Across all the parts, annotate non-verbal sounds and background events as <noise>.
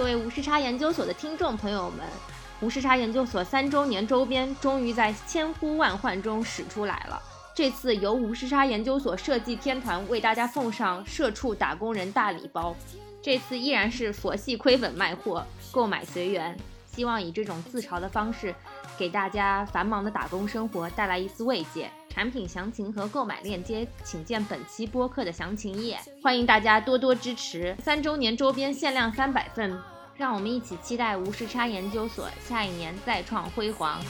各位无时差研究所的听众朋友们，无时差研究所三周年周边终于在千呼万唤中使出来了。这次由无时差研究所设计天团为大家奉上社畜打工人大礼包，这次依然是佛系亏本卖货，购买随缘。希望以这种自嘲的方式，给大家繁忙的打工生活带来一丝慰藉。产品详情和购买链接，请见本期播客的详情页。欢迎大家多多支持，三周年周边限量三百份，让我们一起期待无时差研究所下一年再创辉煌。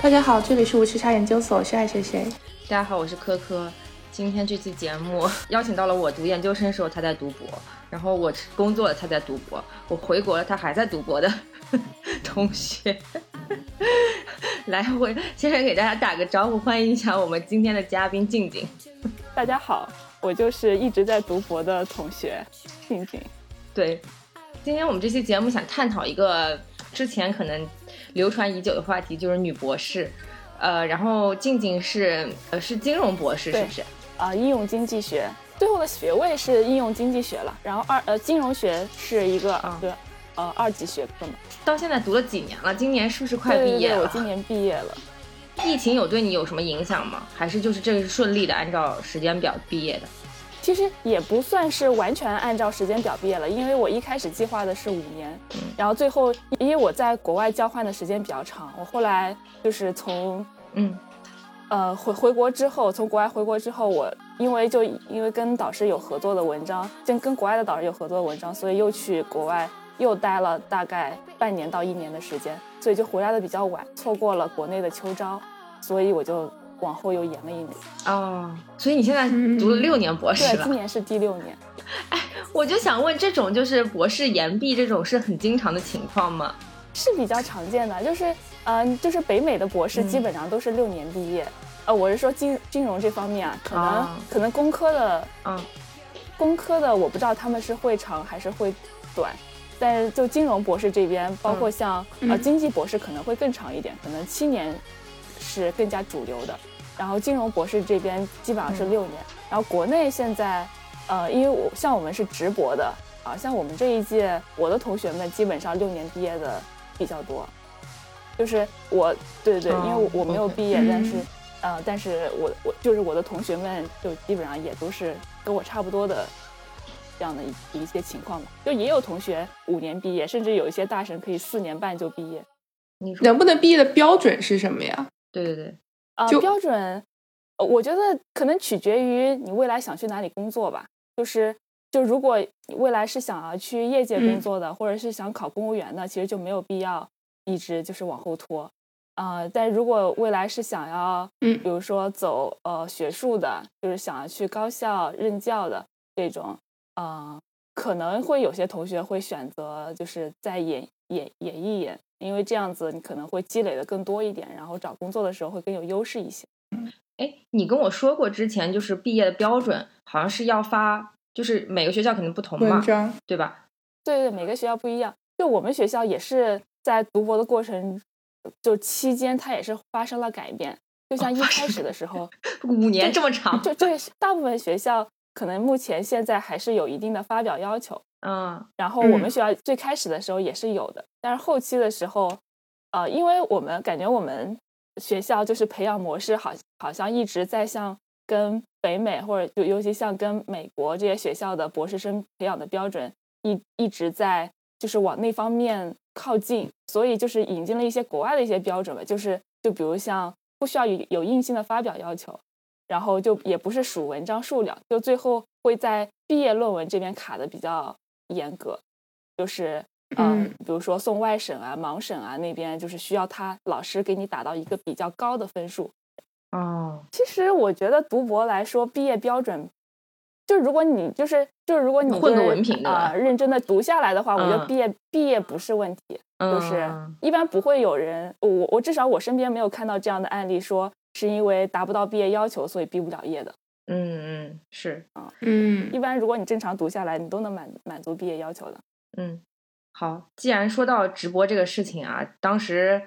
大家好，这里是无时差研究所，我是爱谁谁。大家好，我是科科。今天这期节目 <laughs> 邀请到了我读研究生时候他在读博，然后我工作了他在读博，我回国了他还在读博的 <laughs> 同学。<laughs> 来，我先生给大家打个招呼，欢迎一下我们今天的嘉宾静静。大家好，我就是一直在读博的同学静静。对，今天我们这期节目想探讨一个之前可能流传已久的话题，就是女博士。呃，然后静静是呃是金融博士，是不是？啊，应用经济学，最后的学位是应用经济学了。然后二呃金融学是一个呃二级学科嘛。到现在读了几年了？今年是不是快毕业了？我今年毕业了。疫情有对你有什么影响吗？还是就是这个是顺利的按照时间表毕业的？其实也不算是完全按照时间表毕业了，因为我一开始计划的是五年，然后最后因为我在国外交换的时间比较长，我后来就是从嗯。呃，回回国之后，从国外回国之后，我因为就因为跟导师有合作的文章，跟跟国外的导师有合作的文章，所以又去国外又待了大概半年到一年的时间，所以就回来的比较晚，错过了国内的秋招，所以我就往后又延了一年。哦，所以你现在读了六年博士了？对，今年是第六年。<laughs> 哎，我就想问，这种就是博士延毕这种是很经常的情况吗？是比较常见的，就是。嗯，就是北美的博士基本上都是六年毕业。呃，我是说金金融这方面啊，可能可能工科的，嗯，工科的我不知道他们是会长还是会短，但是就金融博士这边，包括像呃经济博士可能会更长一点，可能七年是更加主流的。然后金融博士这边基本上是六年。然后国内现在，呃，因为我像我们是直博的啊，像我们这一届，我的同学们基本上六年毕业的比较多。就是我，对对对，因为我没有毕业，但是，呃，但是我我就是我的同学们，就基本上也都是跟我差不多的这样的一一些情况吧。就也有同学五年毕业，甚至有一些大神可以四年半就毕业。你能不能毕业的标准是什么呀？对对对，啊，标准，我觉得可能取决于你未来想去哪里工作吧。就是，就如果你未来是想要去业界工作的，或者是想考公务员的，其实就没有必要。一直就是往后拖，啊，但如果未来是想要，嗯，比如说走呃学术的，就是想要去高校任教的这种，啊，可能会有些同学会选择就是再演演演一演，因为这样子你可能会积累的更多一点，然后找工作的时候会更有优势一些。哎，你跟我说过之前就是毕业的标准好像是要发，就是每个学校肯定不同嘛，对吧？对对，每个学校不一样，就我们学校也是。在读博的过程就期间，它也是发生了改变。就像一开始的时候，五年这么长，就对大部分学校可能目前现在还是有一定的发表要求。嗯，然后我们学校最开始的时候也是有的，但是后期的时候，呃，因为我们感觉我们学校就是培养模式，好好像一直在向跟北美或者就尤其像跟美国这些学校的博士生培养的标准一一直在就是往那方面。靠近，所以就是引进了一些国外的一些标准吧，就是就比如像不需要有有硬性的发表要求，然后就也不是数文章数量，就最后会在毕业论文这边卡的比较严格，就是嗯，比如说送外审啊、盲审啊那边，就是需要他老师给你打到一个比较高的分数。哦，其实我觉得读博来说，毕业标准。就如果你就是就是如果你混个文凭啊，认真的读下来的话，我觉得毕业毕业不是问题，就是一般不会有人，我我至少我身边没有看到这样的案例，说是因为达不到毕业要求所以毕不了业的。嗯嗯，是啊，嗯，一般如果你正常读下来，你都能满满足毕业要求的。嗯，好，既然说到直播这个事情啊，当时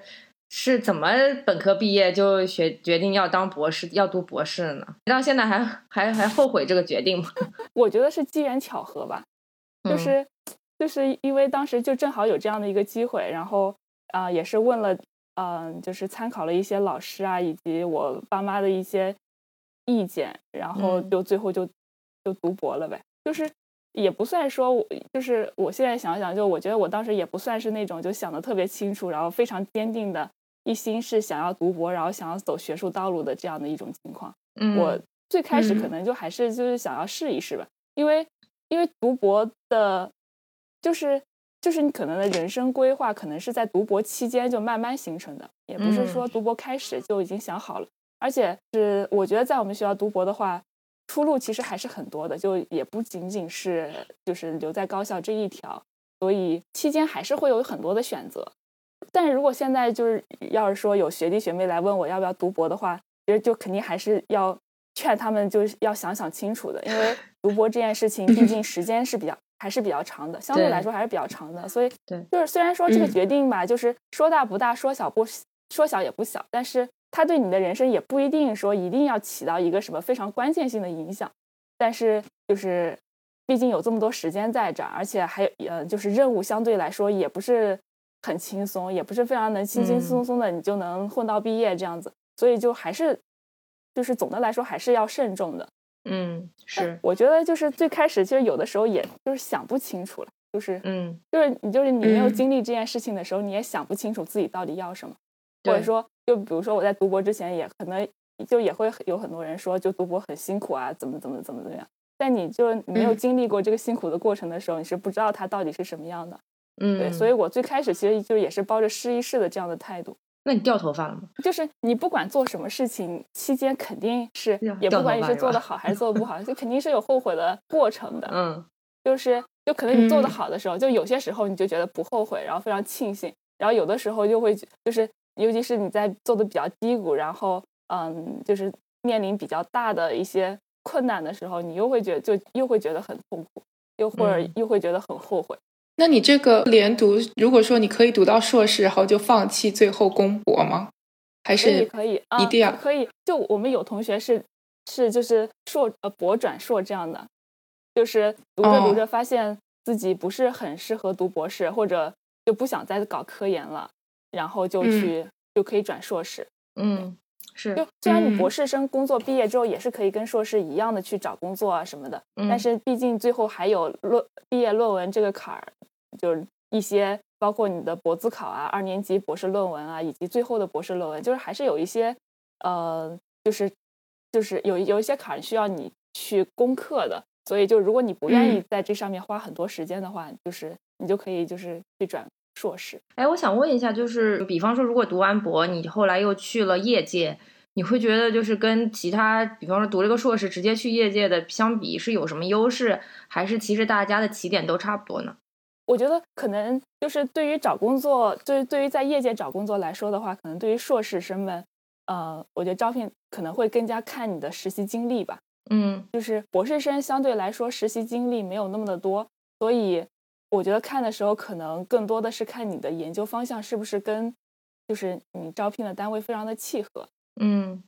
是怎么本科毕业就学决定要当博士，要读博士呢？你到现在还还还后悔这个决定吗？<laughs> 我觉得是机缘巧合吧，就是就是因为当时就正好有这样的一个机会，然后啊也是问了，嗯，就是参考了一些老师啊，以及我爸妈的一些意见，然后就最后就就读博了呗，就是。也不算说，我就是我现在想想，就我觉得我当时也不算是那种就想的特别清楚，然后非常坚定的一心是想要读博，然后想要走学术道路的这样的一种情况。嗯，我最开始可能就还是就是想要试一试吧，因为因为读博的，就是就是你可能的人生规划可能是在读博期间就慢慢形成的，也不是说读博开始就已经想好了，而且是我觉得在我们学校读博的话。出路其实还是很多的，就也不仅仅是就是留在高校这一条，所以期间还是会有很多的选择。但是如果现在就是要是说有学弟学妹来问我要不要读博的话，其实就肯定还是要劝他们就是要想想清楚的，因为 <laughs> 读博这件事情毕竟时间是比较还是比较长的，相对来说还是比较长的。所以，就是虽然说这个决定吧，就是说大不大，说小不说小也不小，但是。它对你的人生也不一定说一定要起到一个什么非常关键性的影响，但是就是毕竟有这么多时间在这儿，而且还有呃，就是任务相对来说也不是很轻松，也不是非常能轻轻松松的你就能混到毕业这样子，所以就还是就是总的来说还是要慎重的。嗯，是，我觉得就是最开始其实有的时候也就是想不清楚了，就是嗯，就是你就是你没有经历这件事情的时候，你也想不清楚自己到底要什么，或者说。就比如说我在读博之前，也可能就也会有很多人说，就读博很辛苦啊，怎么怎么怎么怎么样。但你就没有经历过这个辛苦的过程的时候，你是不知道它到底是什么样的。嗯，对。所以我最开始其实就也是抱着试一试的这样的态度。那你掉头发了吗？就是你不管做什么事情，期间肯定是，也不管你是做的好还是做的不好，就肯定是有后悔的过程的。嗯，就是就可能你做的好的时候，就有些时候你就觉得不后悔，然后非常庆幸，然后有的时候就会就是。尤其是你在做的比较低谷，然后嗯，就是面临比较大的一些困难的时候，你又会觉得就又会觉得很痛苦，又或者又会觉得很后悔。那你这个连读，如果说你可以读到硕士，然后就放弃最后攻博吗？还是可以？一定要可以？就我们有同学是是就是硕呃博转硕这样的，就是读着读着发现自己不是很适合读博士，或者就不想再搞科研了。然后就去就可以转硕士，嗯，是。就虽然你博士生工作毕业之后也是可以跟硕士一样的去找工作啊什么的，但是毕竟最后还有论毕业论文这个坎儿，就是一些包括你的博自考啊、二年级博士论文啊，以及最后的博士论文，就是还是有一些呃，就是就是有有一些坎需要你去攻克的。所以就如果你不愿意在这上面花很多时间的话，就是你就可以就是去转。硕士，哎，我想问一下，就是比方说，如果读完博，你后来又去了业界，你会觉得就是跟其他，比方说读了个硕士直接去业界的相比，是有什么优势，还是其实大家的起点都差不多呢？我觉得可能就是对于找工作，对对于在业界找工作来说的话，可能对于硕士生们，呃，我觉得招聘可能会更加看你的实习经历吧。嗯，就是博士生相对来说实习经历没有那么的多，所以。我觉得看的时候，可能更多的是看你的研究方向是不是跟，就是你招聘的单位非常的契合。嗯，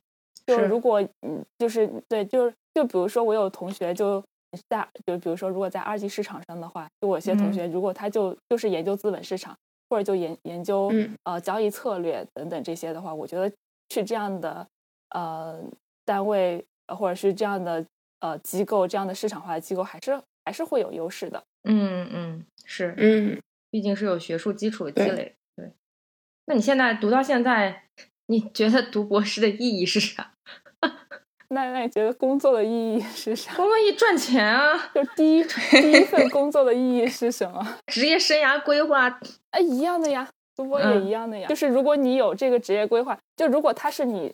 就如果嗯，就是对，就是就比如说我有同学就在，就比如说如果在二级市场上的话，就我有些同学如果他就就是研究资本市场，或者就研研究呃交易策略等等这些的话，我觉得去这样的呃单位或者是这样的呃机构，这样的市场化的机构，还是还是会有优势的。嗯嗯是嗯，毕竟是有学术基础的积累。对，那你现在读到现在，你觉得读博士的意义是啥？那那你觉得工作的意义是啥？工作意义赚钱啊！<laughs> 就第一第一份工作的意义是什么？<laughs> 职业生涯规划哎，一样的呀，读博也一样的呀。就是如果你有这个职业规划，就如果它是你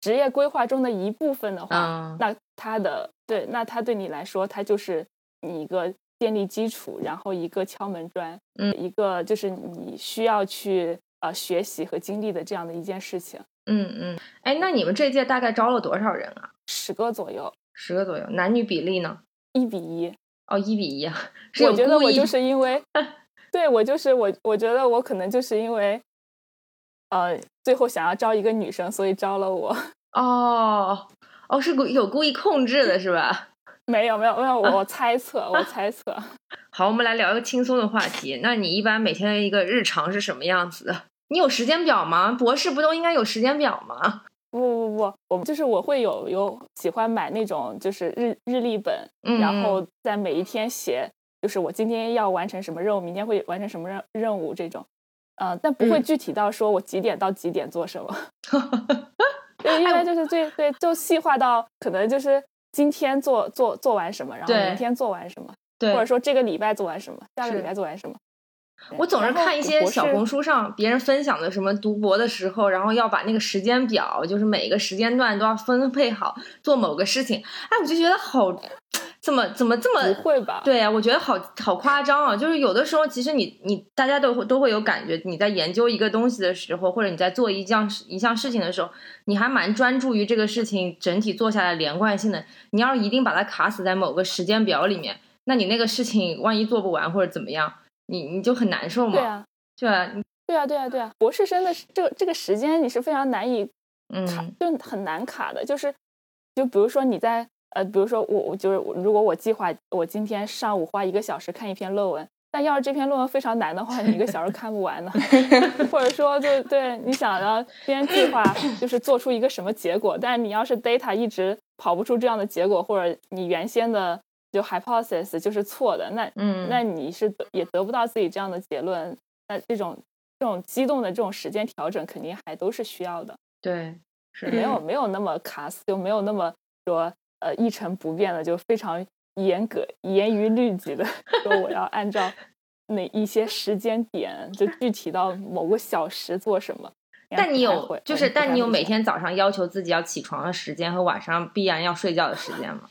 职业规划中的一部分的话，那它的对，那它对你来说，它就是你一个。建立基础，然后一个敲门砖，嗯，一个就是你需要去呃学习和经历的这样的一件事情，嗯嗯，哎，那你们这届大概招了多少人啊？十个左右，十个左右，男女比例呢？一比一，哦，一比一啊。我觉得我就是因为，<laughs> 对我就是我，我觉得我可能就是因为呃，最后想要招一个女生，所以招了我。<laughs> 哦哦，是故有故意控制的是吧？<laughs> 没有没有没有，我猜测我猜测。好，我们来聊一个轻松的话题。那你一般每天的一个日常是什么样子的？你有时间表吗？博士不都应该有时间表吗？不不不，我就是我会有有喜欢买那种就是日日历本，然后在每一天写，就是我今天要完成什么任务，明天会完成什么任任务这种。呃，但不会具体到说我几点到几点做什么。<laughs> 对，因为就是最对，就细化到可能就是今天做做做完什么，然后明天做完什么，对，或者说这个礼拜做完什么，下个礼拜做完什么。我总是看一些小红书上别人分享的什么读博的时候，然后要把那个时间表，就是每个时间段都要分配好做某个事情。哎，我就觉得好。怎么怎么这么不会吧？对呀，我觉得好好夸张啊！就是有的时候，其实你你大家都会都会有感觉，你在研究一个东西的时候，或者你在做一项一项事情的时候，你还蛮专注于这个事情整体做下来连贯性的。你要是一定把它卡死在某个时间表里面，那你那个事情万一做不完或者怎么样，你你就很难受嘛。对啊，对啊，对啊，对啊，对啊！博士生的这个这个时间你是非常难以嗯，就很难卡的，就是就比如说你在。呃，比如说我我就是如果我计划我今天上午花一个小时看一篇论文，但要是这篇论文非常难的话，你一个小时看不完呢。<laughs> 或者说，就对你想要今天计划就是做出一个什么结果，但是你要是 data 一直跑不出这样的结果，或者你原先的就 hypothesis 就是错的，那嗯，那你是也得不到自己这样的结论。那这种这种激动的这种时间调整，肯定还都是需要的。对，是没有没有那么卡死，就没有那么说。呃，一成不变的，就非常严格、严于律己的说，我要按照 <laughs> 哪一些时间点，就具体到某个小时做什么。但你有，就是，但你有每天早上要求自己要起床的时间和晚上必然要睡觉的时间吗？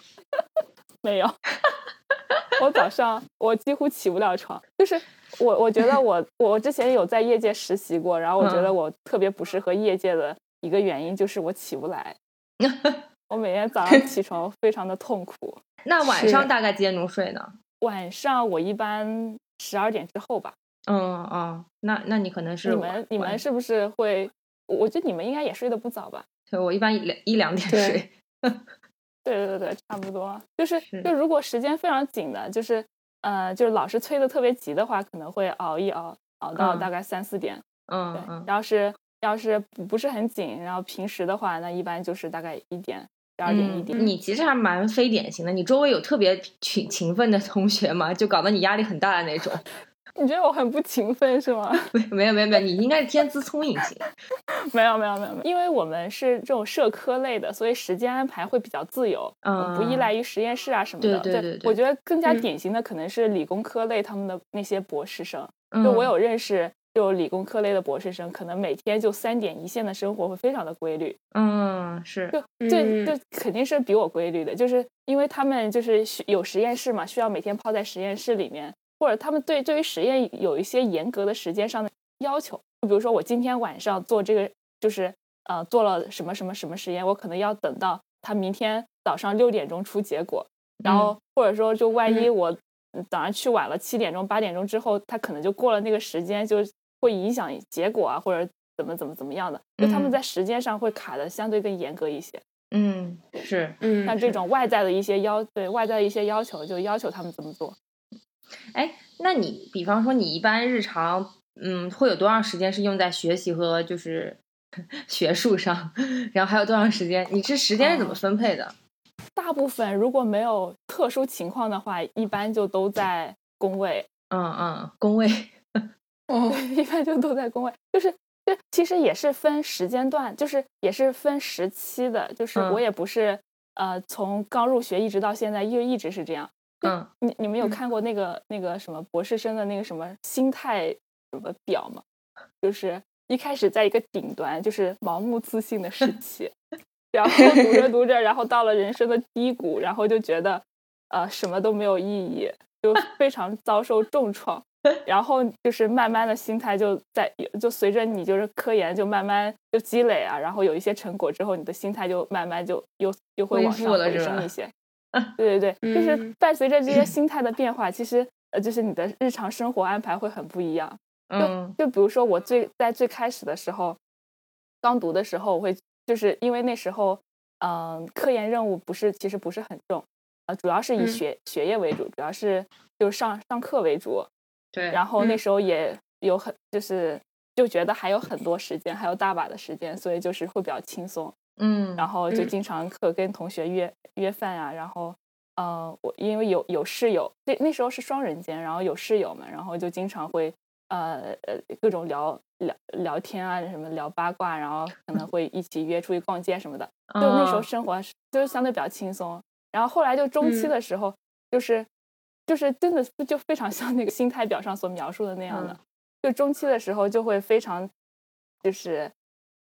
没有，<laughs> 我早上我几乎起不了床。就是我，我觉得我我之前有在业界实习过，然后我觉得我特别不适合业界的一个原因就是我起不来。<laughs> 我每天早上起床非常的痛苦。<laughs> 那晚上大概几点钟睡呢？晚上我一般十二点之后吧。嗯嗯，那那你可能是你们你们是不是会？我觉得你们应该也睡得不早吧？对，我一般一两一两点睡。对对对对，差不多。就是就如果时间非常紧的，就是呃，就是老师催的特别急的话，可能会熬一熬，熬到大概三四点。嗯嗯。要是要是不是很紧，然后平时的话，那一般就是大概一点。十二点一点，你其实还蛮非典型的。你周围有特别勤勤奋的同学吗？就搞得你压力很大的那种。你觉得我很不勤奋是吗？<laughs> 没有没有没有，你应该是天资聪颖型。<laughs> 没有没有没有，因为我们是这种社科类的，所以时间安排会比较自由，嗯，不依赖于实验室啊什么的。对对对。我觉得更加典型的可能是理工科类他们的那些博士生，就我有认识。就理工科类的博士生，可能每天就三点一线的生活会非常的规律。嗯，是，就就就肯定是比我规律的，就是因为他们就是有实验室嘛，需要每天泡在实验室里面，或者他们对对于实验有一些严格的时间上的要求。就比如说我今天晚上做这个，就是呃做了什么什么什么实验，我可能要等到他明天早上六点钟出结果，然后或者说就万一我早上去晚了，七点钟八点钟之后，他可能就过了那个时间就。会影响结果啊，或者怎么怎么怎么样的，就他们在时间上会卡的相对更严格一些。嗯，是，嗯，像这种外在的一些要，对外在的一些要求，就要求他们怎么做。哎，那你比方说你一般日常，嗯，会有多长时间是用在学习和就是 <laughs> 学术上？然后还有多长时间？你这时间是怎么分配的？大部分如果没有特殊情况的话，一般就都在工位。嗯嗯，工位。<laughs> 哦，一般就都在工位，就是就其实也是分时间段，就是也是分时期的，就是我也不是呃从刚入学一直到现在又一直是这样。嗯，你你们有看过那个那个什么博士生的那个什么心态什么表吗？就是一开始在一个顶端，就是盲目自信的时期，<laughs> 然后读着读着，然后到了人生的低谷，然后就觉得呃什么都没有意义，就 <laughs> 非常遭受重创。<laughs> 然后就是慢慢的心态就在，就随着你就是科研就慢慢就积累啊，然后有一些成果之后，你的心态就慢慢就又又会往上提升一些。对对对，就是伴随着这些心态的变化，其实呃就是你的日常生活安排会很不一样。就就比如说我最在最开始的时候，刚读的时候，我会就是因为那时候，嗯，科研任务不是其实不是很重，呃，主要是以学学业为主，主要是就上上课为主。对。然后那时候也有很就是就觉得还有很多时间，还有大把的时间，所以就是会比较轻松。嗯。然后就经常课跟同学约约饭啊，然后。呃，我因为有有室友，那那时候是双人间，然后有室友们，然后就经常会呃呃各种聊聊聊天啊，什么聊八卦，然后可能会一起约出去逛街什么的。<laughs> 就那时候生活就是相对比较轻松。然后后来就中期的时候，就是就是真的就非常像那个心态表上所描述的那样的，就中期的时候就会非常就是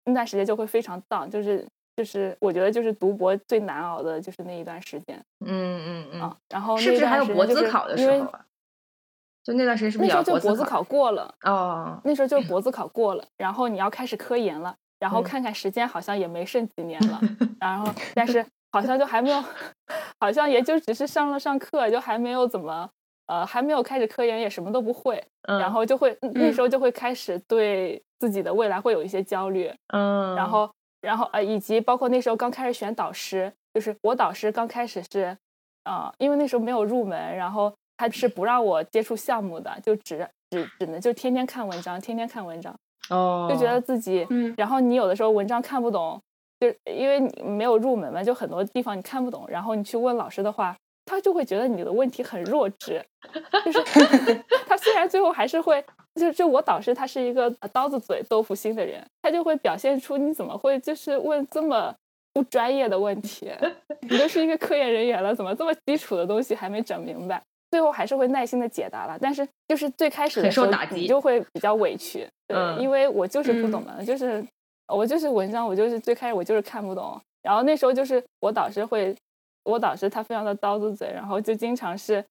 那段时间就会非常荡，就是。就是我觉得，就是读博最难熬的就是那一段时间。嗯嗯嗯。然后是不是还有博自考的时候啊？就那段时间是不是？那时候就博自考过了。哦。那时候就博自考过了，然后你要开始科研了，然后看看时间好像也没剩几年了，<laughs> 然后但是好像就还没有，<laughs> 好像也就只是上了上课，就还没有怎么呃还没有开始科研，也什么都不会。嗯。然后就会那时候就会开始对自己的未来会有一些焦虑。嗯。然后。然后呃，以及包括那时候刚开始选导师，就是我导师刚开始是，呃，因为那时候没有入门，然后他是不让我接触项目的，就只只只能就天天看文章，天天看文章，哦，就觉得自己，嗯，然后你有的时候文章看不懂，就因为你没有入门嘛，就很多地方你看不懂，然后你去问老师的话。他就会觉得你的问题很弱智，就是 <laughs> 他虽然最后还是会，就就我导师他是一个刀子嘴豆腐心的人，他就会表现出你怎么会就是问这么不专业的问题，你都是一个科研人员了，怎么这么基础的东西还没整明白？最后还是会耐心的解答了，但是就是最开始的时候你就会比较委屈，对，因为我就是不懂嘛，就是我就是文章，我就是最开始我就是看不懂，然后那时候就是我导师会。我导师他非常的刀子嘴，然后就经常是，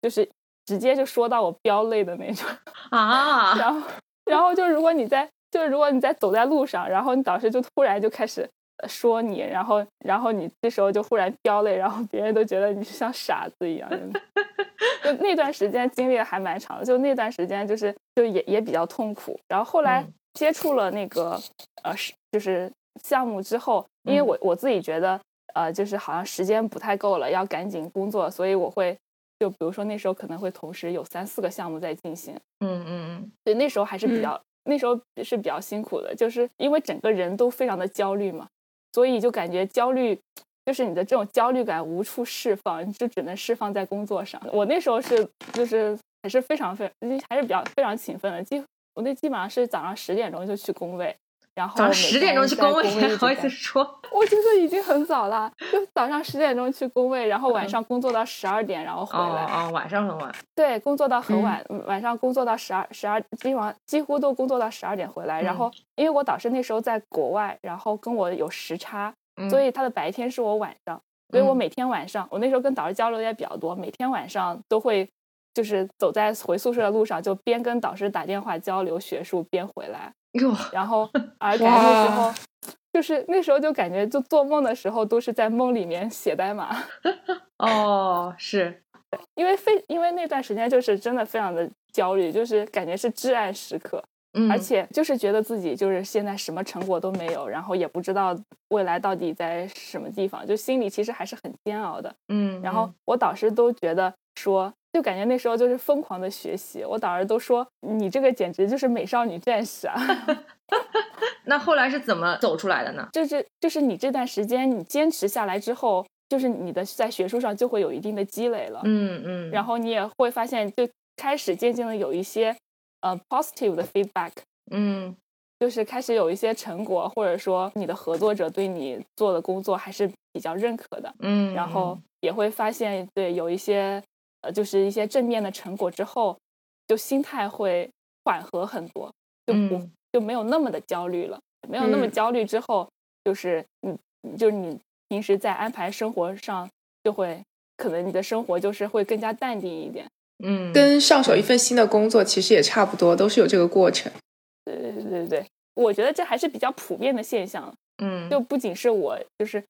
就是直接就说到我飙泪的那种 <laughs> 啊。然后，然后就如果你在，就是如果你在走在路上，然后你导师就突然就开始说你，然后，然后你这时候就忽然飙泪，然后别人都觉得你是像傻子一样。就那段时间经历还蛮长的，就那段时间就是就也也比较痛苦。然后后来接触了那个呃是就是项目之后，因为我我自己觉得。呃，就是好像时间不太够了，要赶紧工作，所以我会就比如说那时候可能会同时有三四个项目在进行，嗯嗯嗯，对，那时候还是比较那时候是比较辛苦的，就是因为整个人都非常的焦虑嘛，所以就感觉焦虑就是你的这种焦虑感无处释放，就只能释放在工作上。我那时候是就是还是非常非还是比较非常勤奋的，基我那基本上是早上十点钟就去工位。然后早上十点钟去工位，不好意思说，我觉得已经很早了。就早上十点钟去工位，然后晚上工作到十二点，然后回来。哦，晚上很晚。对，工作到很晚，晚上工作到十二十二，基本上几乎都工作到十二点回来。然后，因为我导师那时候在国外，然后跟我有时差，所以他的白天是我晚上，所以我每天晚上，我那时候跟导师交流也比较多，每天晚上都会就是走在回宿舍的路上，就边跟导师打电话交流学术，边回来。哟，然后，<laughs> 而感觉那时候，就是那时候就感觉，就做梦的时候都是在梦里面写代码。<laughs> 哦，是，因为非因为那段时间就是真的非常的焦虑，就是感觉是至暗时刻，嗯，而且就是觉得自己就是现在什么成果都没有，然后也不知道未来到底在什么地方，就心里其实还是很煎熬的，嗯，然后我导师都觉得说。就感觉那时候就是疯狂的学习，我导师都说你这个简直就是美少女战士啊！<laughs> 那后来是怎么走出来的呢？就是就是你这段时间你坚持下来之后，就是你的在学术上就会有一定的积累了，嗯嗯，然后你也会发现就开始渐渐的有一些呃 positive 的 feedback，嗯，就是开始有一些成果，或者说你的合作者对你做的工作还是比较认可的，嗯，然后也会发现对有一些。呃，就是一些正面的成果之后，就心态会缓和很多，就不就没有那么的焦虑了。没有那么焦虑之后，就是你，就是你平时在安排生活上，就会可能你的生活就是会更加淡定一点。嗯，跟上手一份新的工作其实也差不多，都是有这个过程。对对对对对，我觉得这还是比较普遍的现象。嗯，就不仅是我，就是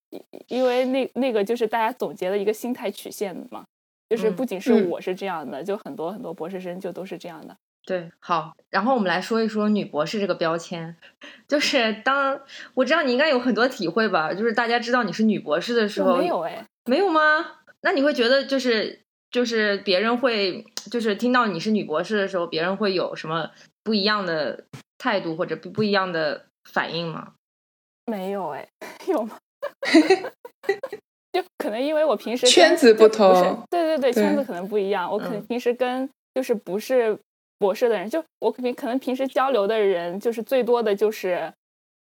因为那那个就是大家总结的一个心态曲线嘛。就是不仅是我是这样的，就很多很多博士生就都是这样的。对，好，然后我们来说一说女博士这个标签，就是当我知道你应该有很多体会吧，就是大家知道你是女博士的时候，没有哎，没有吗？那你会觉得就是就是别人会就是听到你是女博士的时候，别人会有什么不一样的态度或者不不一样的反应吗？没有哎，<laughs> 有吗？<laughs> 就可能因为我平时圈子不同，对对对，圈子可能不一样。我可能平时跟就是不是博士的人，就我肯定可能平时交流的人，就是最多的就是，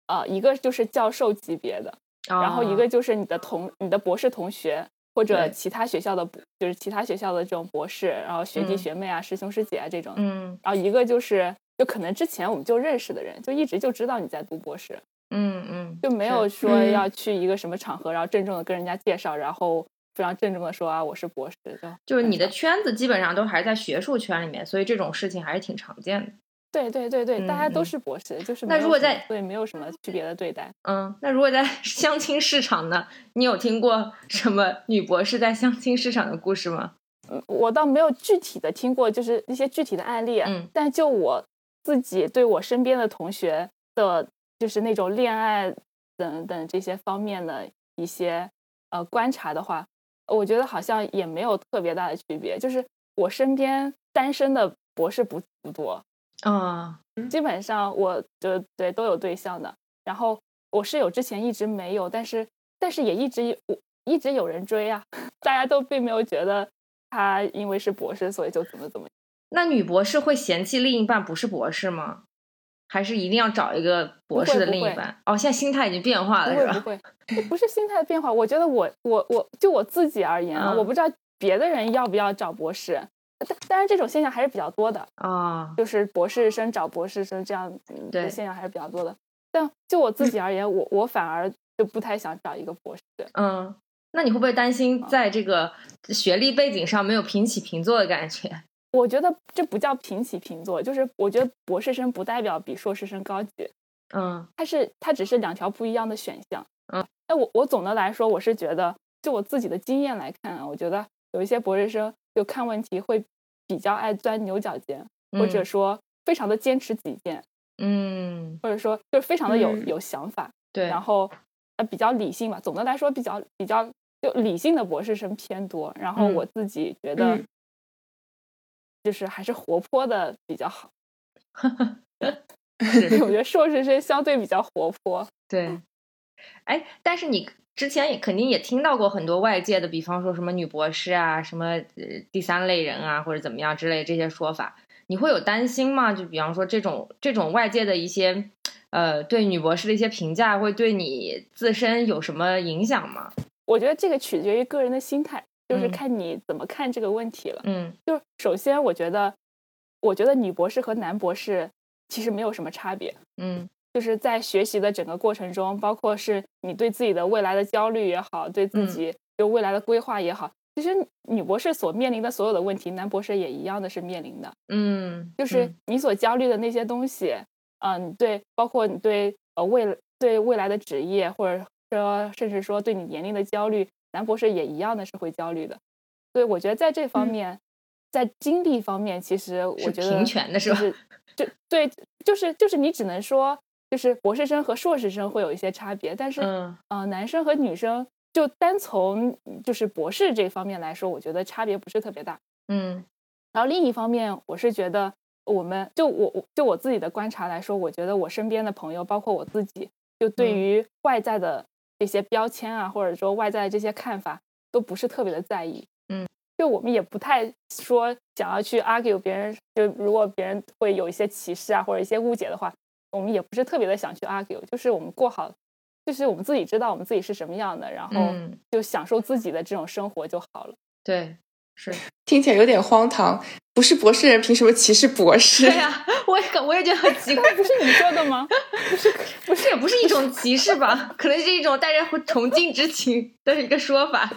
呃，一个就是教授级别的，然后一个就是你的同你的博士同学或者其他学校的，就是其他学校的这种博士，然后学弟学妹啊、师兄师姐啊这种，嗯，然后一个就是就可能之前我们就认识的人，就一直就知道你在读博士。嗯嗯，就没有说要去一个什么场合，然后郑重的跟人家介绍，然后非常郑重的说啊，我是博士。就就是你的圈子基本上都还是在学术圈里面，所以这种事情还是挺常见的。对对对对，大家都是博士，就是那如果在对没有什么区别的对待。嗯，那如果在相亲市场呢？你有听过什么女博士在相亲市场的故事吗？嗯，我倒没有具体的听过，就是一些具体的案例。嗯，但就我自己对我身边的同学的，就是那种恋爱。等等这些方面的一些呃观察的话，我觉得好像也没有特别大的区别。就是我身边单身的博士不不多啊，基本上我就对都有对象的。然后我室友之前一直没有，但是但是也一直我一直有人追啊，<laughs> 大家都并没有觉得他因为是博士所以就怎么怎么。那女博士会嫌弃另一半不是博士吗？还是一定要找一个博士的另一半哦。现在心态已经变化了，是吧？不会，不是心态的变化。我觉得我我我就我自己而言啊，我不知道别的人要不要找博士，但但是这种现象还是比较多的啊。就是博士生找博士生这样的现象还是比较多的。但就我自己而言，我我反而就不太想找一个博士。嗯，那你会不会担心在这个学历背景上没有平起平坐的感觉？我觉得这不叫平起平坐，就是我觉得博士生不代表比硕士生高级，嗯，它是它只是两条不一样的选项，嗯，那我我总的来说，我是觉得，就我自己的经验来看啊，我觉得有一些博士生就看问题会比较爱钻牛角尖，或者说非常的坚持己见，嗯，或者说就是非常的有有想法，对，然后呃比较理性吧，总的来说比较比较就理性的博士生偏多，然后我自己觉得。就是还是活泼的比较好 <laughs> <laughs> 我觉得硕士生相对比较活泼。对，哎，但是你之前也肯定也听到过很多外界的，比方说什么女博士啊，什么第三类人啊，或者怎么样之类这些说法，你会有担心吗？就比方说这种这种外界的一些呃对女博士的一些评价，会对你自身有什么影响吗？我觉得这个取决于个人的心态。就是看你怎么看这个问题了。嗯，就首先我觉得，我觉得女博士和男博士其实没有什么差别。嗯，就是在学习的整个过程中，包括是你对自己的未来的焦虑也好，对自己就未来的规划也好，其实女博士所面临的所有的问题，男博士也一样的是面临的。嗯，就是你所焦虑的那些东西，嗯，对，包括你对呃未对未来的职业，或者说甚至说对你年龄的焦虑。男博士也一样的是会焦虑的，所以我觉得在这方面，在精力方面，其实我觉得平权的是吧？就对，就是就是你只能说，就是博士生和硕士生会有一些差别，但是嗯，呃，男生和女生就单从就是博士这方面来说，我觉得差别不是特别大。嗯，然后另一方面，我是觉得我们就我我就我自己的观察来说，我觉得我身边的朋友，包括我自己，就对于外在的。这些标签啊，或者说外在的这些看法，都不是特别的在意。嗯，就我们也不太说想要去 argue 别人，就如果别人会有一些歧视啊，或者一些误解的话，我们也不是特别的想去 argue。就是我们过好，就是我们自己知道我们自己是什么样的，然后就享受自己的这种生活就好了。对。是听起来有点荒唐，不是博士人凭什么歧视博士？<laughs> 对呀，我也我也觉得很奇怪，不是你说的吗？不是，不是，也不是一种歧视吧？可能是一种带着崇敬之情的一个说法，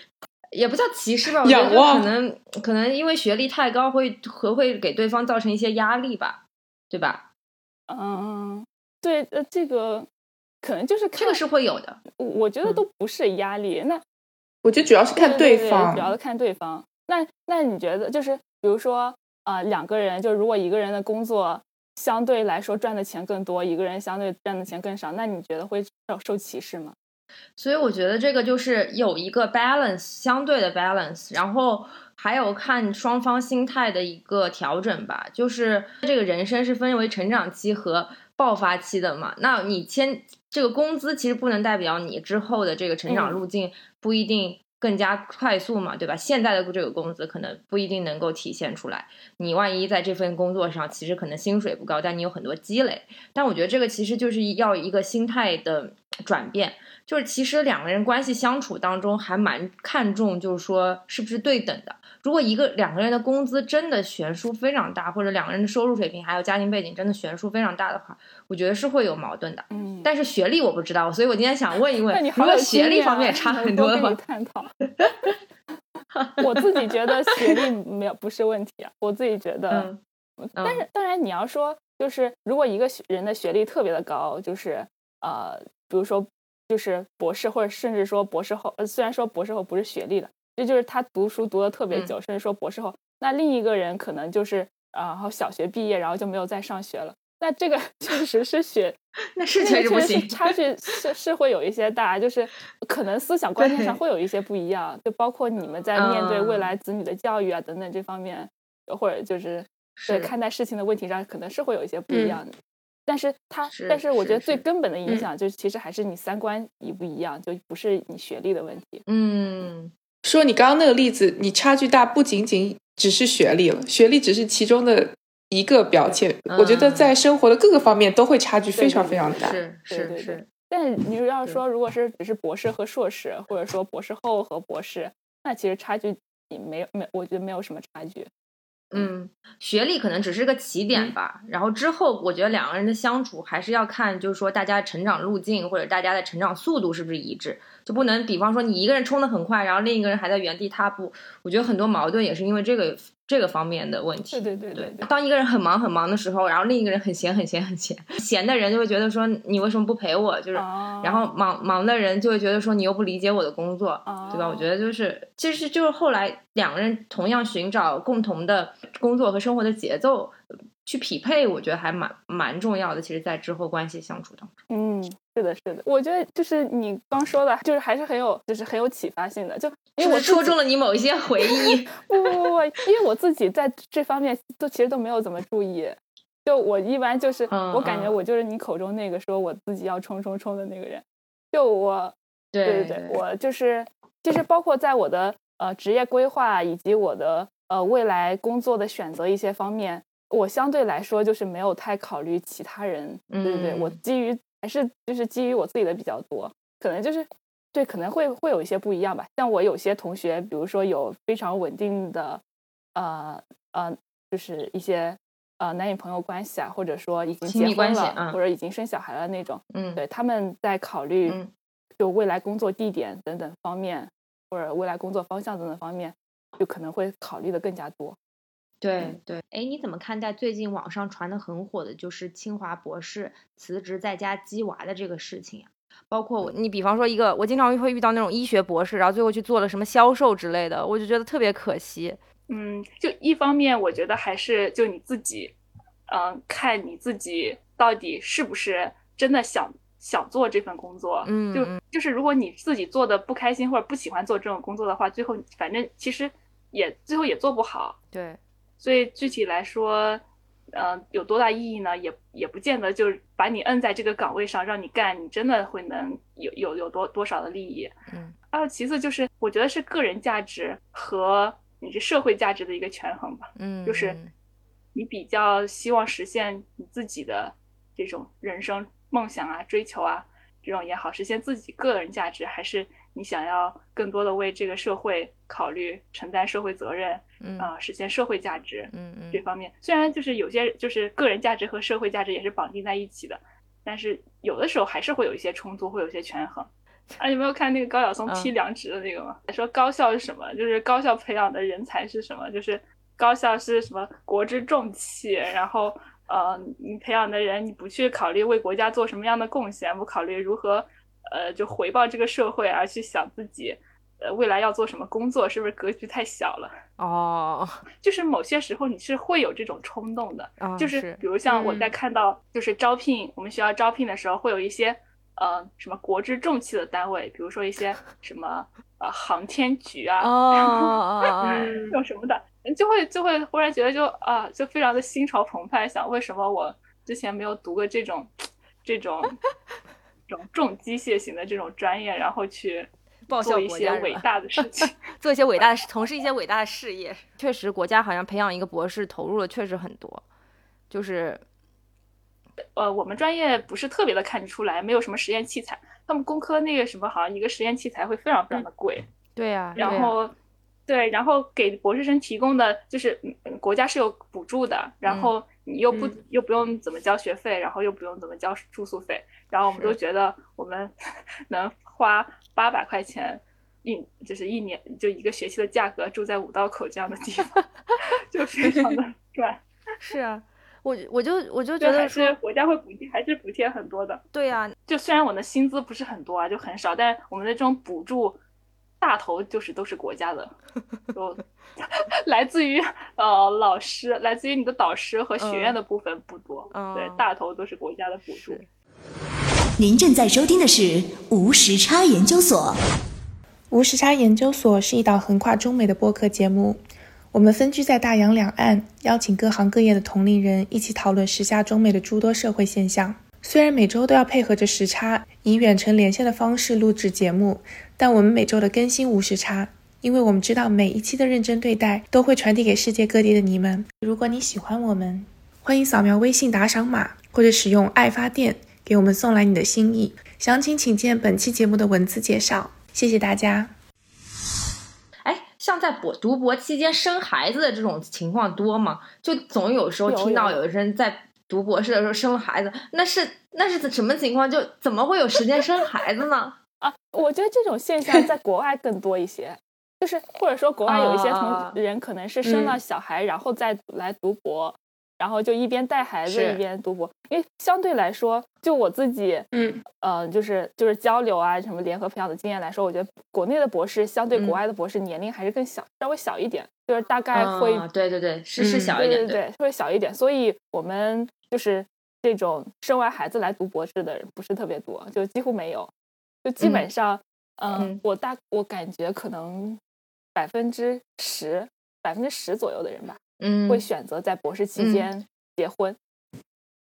<laughs> 也不叫歧视吧？我觉得可能可能因为学历太高，会会会给对方造成一些压力吧？对吧？嗯，对，呃，这个可能就是这个是会有的，我觉得都不是压力，那。我觉得主要是看对方，主要是看对方。那那你觉得，就是比如说，啊两个人，就如果一个人的工作相对来说赚的钱更多，一个人相对赚的钱更少，那你觉得会受受歧视吗？所以我觉得这个就是有一个 balance，相对的 balance，然后还有看双方心态的一个调整吧。就是这个人生是分为成长期和爆发期的嘛。那你签这个工资其实不能代表你之后的这个成长路径不一定更加快速嘛，对吧？现在的这个工资可能不一定能够体现出来。你万一在这份工作上其实可能薪水不高，但你有很多积累。但我觉得这个其实就是要一个心态的转变。就是其实两个人关系相处当中还蛮看重，就是说是不是对等的。如果一个两个人的工资真的悬殊非常大，或者两个人的收入水平还有家庭背景真的悬殊非常大的话，我觉得是会有矛盾的。嗯，但是学历我不知道，所以我今天想问一问，如果学历方面差很多的话，探讨。我自己觉得学历没有不是问题啊，我自己觉得，但是当然你要说就是如果一个人的学历特别的高，就是呃，比如说。就是博士，或者甚至说博士后，呃，虽然说博士后不是学历的，这就是他读书读的特别久，甚至说博士后。那另一个人可能就是，然后小学毕业，然后就没有再上学了。那这个 <laughs> 确实是学，<laughs> 那是确实不行，差距 <laughs> 是是会有一些大，就是可能思想观念上会有一些不一样，就包括你们在面对未来子女的教育啊等等这方面，或者就是对看待事情的问题上，可能是会有一些不一样的。但是他，但是我觉得最根本的影响就是，其实还是你三观一不一样，就不是你学历的问题。嗯，说你刚刚那个例子，你差距大不仅仅只是学历了，学历只是其中的一个标签。我觉得在生活的各个方面都会差距非常非常大。是是是。但你要说，如果是只是博士和硕士，或者说博士后和博士，那其实差距也没有没，我觉得没有什么差距。嗯，学历可能只是个起点吧，然后之后我觉得两个人的相处还是要看，就是说大家成长路径或者大家的成长速度是不是一致，就不能比方说你一个人冲的很快，然后另一个人还在原地踏步。我觉得很多矛盾也是因为这个。这个方面的问题，对对对对。当一个人很忙很忙的时候，然后另一个人很闲很闲很闲，闲的人就会觉得说你为什么不陪我？就是，然后忙忙的人就会觉得说你又不理解我的工作，对吧？我觉得就是，其实就是后来两个人同样寻找共同的工作和生活的节奏。去匹配，我觉得还蛮蛮重要的。其实，在之后关系相处当中，嗯，是的，是的。我觉得就是你刚说的，就是还是很有，就是很有启发性的。就因为我戳中了你某一些回忆。不不不不，因为我自己在这方面都其实都没有怎么注意。就我一般就是，我感觉我就是你口中那个说我自己要冲冲冲的那个人。就我，对对对，我就是，其实包括在我的呃职业规划以及我的呃未来工作的选择一些方面。我相对来说就是没有太考虑其他人，对对对，我基于还是就是基于我自己的比较多，可能就是对可能会会有一些不一样吧。像我有些同学，比如说有非常稳定的，呃呃，就是一些呃男女朋友关系啊，或者说已经结婚了，或者已经生小孩了那种，嗯，对，他们在考虑就未来工作地点等等方面，或者未来工作方向等等方面，就可能会考虑的更加多。对对，哎，你怎么看待最近网上传的很火的，就是清华博士辞职在家鸡娃的这个事情啊？包括你，比方说一个，我经常会遇到那种医学博士，然后最后去做了什么销售之类的，我就觉得特别可惜。嗯，就一方面，我觉得还是就你自己，嗯，看你自己到底是不是真的想想做这份工作。嗯，就就是如果你自己做的不开心或者不喜欢做这种工作的话，最后反正其实也最后也做不好。对。所以具体来说，呃，有多大意义呢？也也不见得就是把你摁在这个岗位上让你干，你真的会能有有有多多少的利益？嗯。还有其次就是，我觉得是个人价值和你这社会价值的一个权衡吧。嗯。就是你比较希望实现你自己的这种人生梦想啊、追求啊这种也好，实现自己个人价值，还是你想要更多的为这个社会考虑、承担社会责任？啊，实现社会价值，嗯嗯，这方面虽然就是有些就是个人价值和社会价值也是绑定在一起的，但是有的时候还是会有一些冲突，会有一些权衡。啊，有没有看那个高晓松批良知的那个吗？说高校是什么？就是高校培养的人才是什么？就是高校是什么国之重器？然后呃，你培养的人，你不去考虑为国家做什么样的贡献，不考虑如何呃就回报这个社会，而去想自己。呃未来要做什么工作，是不是格局太小了？哦，<laughs> 就是某些时候你是会有这种冲动的，就是比如像我在看到就是招聘我们学校招聘的时候，会有一些呃什么国之重器的单位，比如说一些 <laughs> 什么呃航天局啊，哦，<laughs> 有什么的，就会就会忽然觉得就啊就非常的心潮澎湃，想为什么我之前没有读过这种这种这种重机械型的这种专业，然后去。做一些伟大的事情，<laughs> 做一些伟大的事，从事一些伟大的事业。确实，国家好像培养一个博士投入了确实很多。就是，呃，我们专业不是特别的看得出来，没有什么实验器材。他们工科那个什么，好像一个实验器材会非常非常的贵。对呀。然后，对，然后给博士生提供的就是国家是有补助的，然后你又不又不用怎么交学费，然后又不用怎么交住宿费，然后我们都觉得我们 <laughs> 能花。八百块钱一就是一年就一个学期的价格，住在五道口这样的地方，<laughs> 就非常的 <laughs> 赚。是啊，我我就我就觉得是国家会补贴，还是补贴很多的。对呀，就虽然我的薪资不是很多啊，就很少，但我们的这种补助大头就是都是国家的，就 <laughs> 来自于呃老师，来自于你的导师和学院的部分不多，嗯对，大头都是国家的补助。您正在收听的是无时差研究所。无时差研究所是一档横跨中美的播客节目，我们分居在大洋两岸，邀请各行各业的同龄人一起讨论时下中美的诸多社会现象。虽然每周都要配合着时差，以远程连线的方式录制节目，但我们每周的更新无时差，因为我们知道每一期的认真对待都会传递给世界各地的你们。如果你喜欢我们，欢迎扫描微信打赏码，或者使用爱发电。给我们送来你的心意，详情请见本期节目的文字介绍。谢谢大家。哎，像在博读博期间生孩子的这种情况多吗？就总有时候听到有人在读博士的时候生了孩子，那是那是什么情况？就怎么会有时间生孩子呢？啊，我觉得这种现象在国外更多一些，就是或者说国外有一些同人可能是生了小孩然后再来读博。然后就一边带孩子一边读博，因为相对来说，就我自己，嗯，呃，就是就是交流啊，什么联合培养的经验来说，我觉得国内的博士相对国外的博士年龄还是更小，稍微小一点，就是大概会，对对对，是是小一点，对对，会小一点。所以我们就是这种生完孩子来读博士的人不是特别多，就几乎没有，就基本上，嗯，我大我感觉可能百分之十，百分之十左右的人吧。嗯，会选择在博士期间结婚，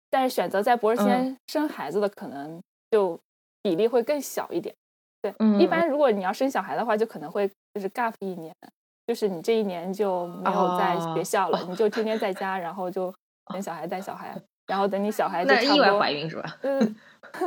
但是选择在博士期间生孩子的可能就比例会更小一点。对，一般如果你要生小孩的话，就可能会就是 gap 一年，就是你这一年就没有在学校了，你就天天在家，然后就 <laughs> 生小孩带小孩，然然后等你小孩就意外怀孕是吧？嗯，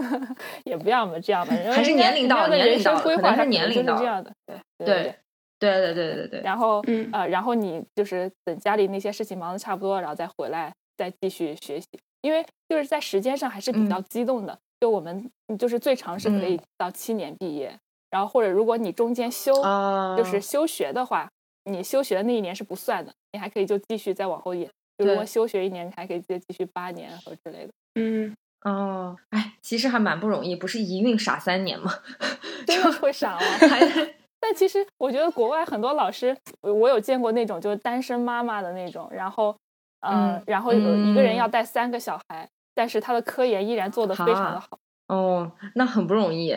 <laughs> 也不要嘛这样吧，还是年龄到年龄到，规划是年龄到这样的，对对。对对对对对，然后呃，然后你就是等家里那些事情忙的差不多，然后再回来再继续学习，因为就是在时间上还是比较激动的。就我们就是最长是可以到七年毕业，然后或者如果你中间休就是休学的话，你休学的那一年是不算的，你还可以就继续再往后延。就如果休学一年，还可以再继续八年和之类的。嗯哦，哎，其实还蛮不容易，不是一孕傻三年吗？<laughs> 真的会傻吗？<laughs> 但其实我觉得国外很多老师，我有见过那种就是单身妈妈的那种，然后，嗯，然后有一个人要带三个小孩，但是他的科研依然做得非常的好。哦，那很不容易。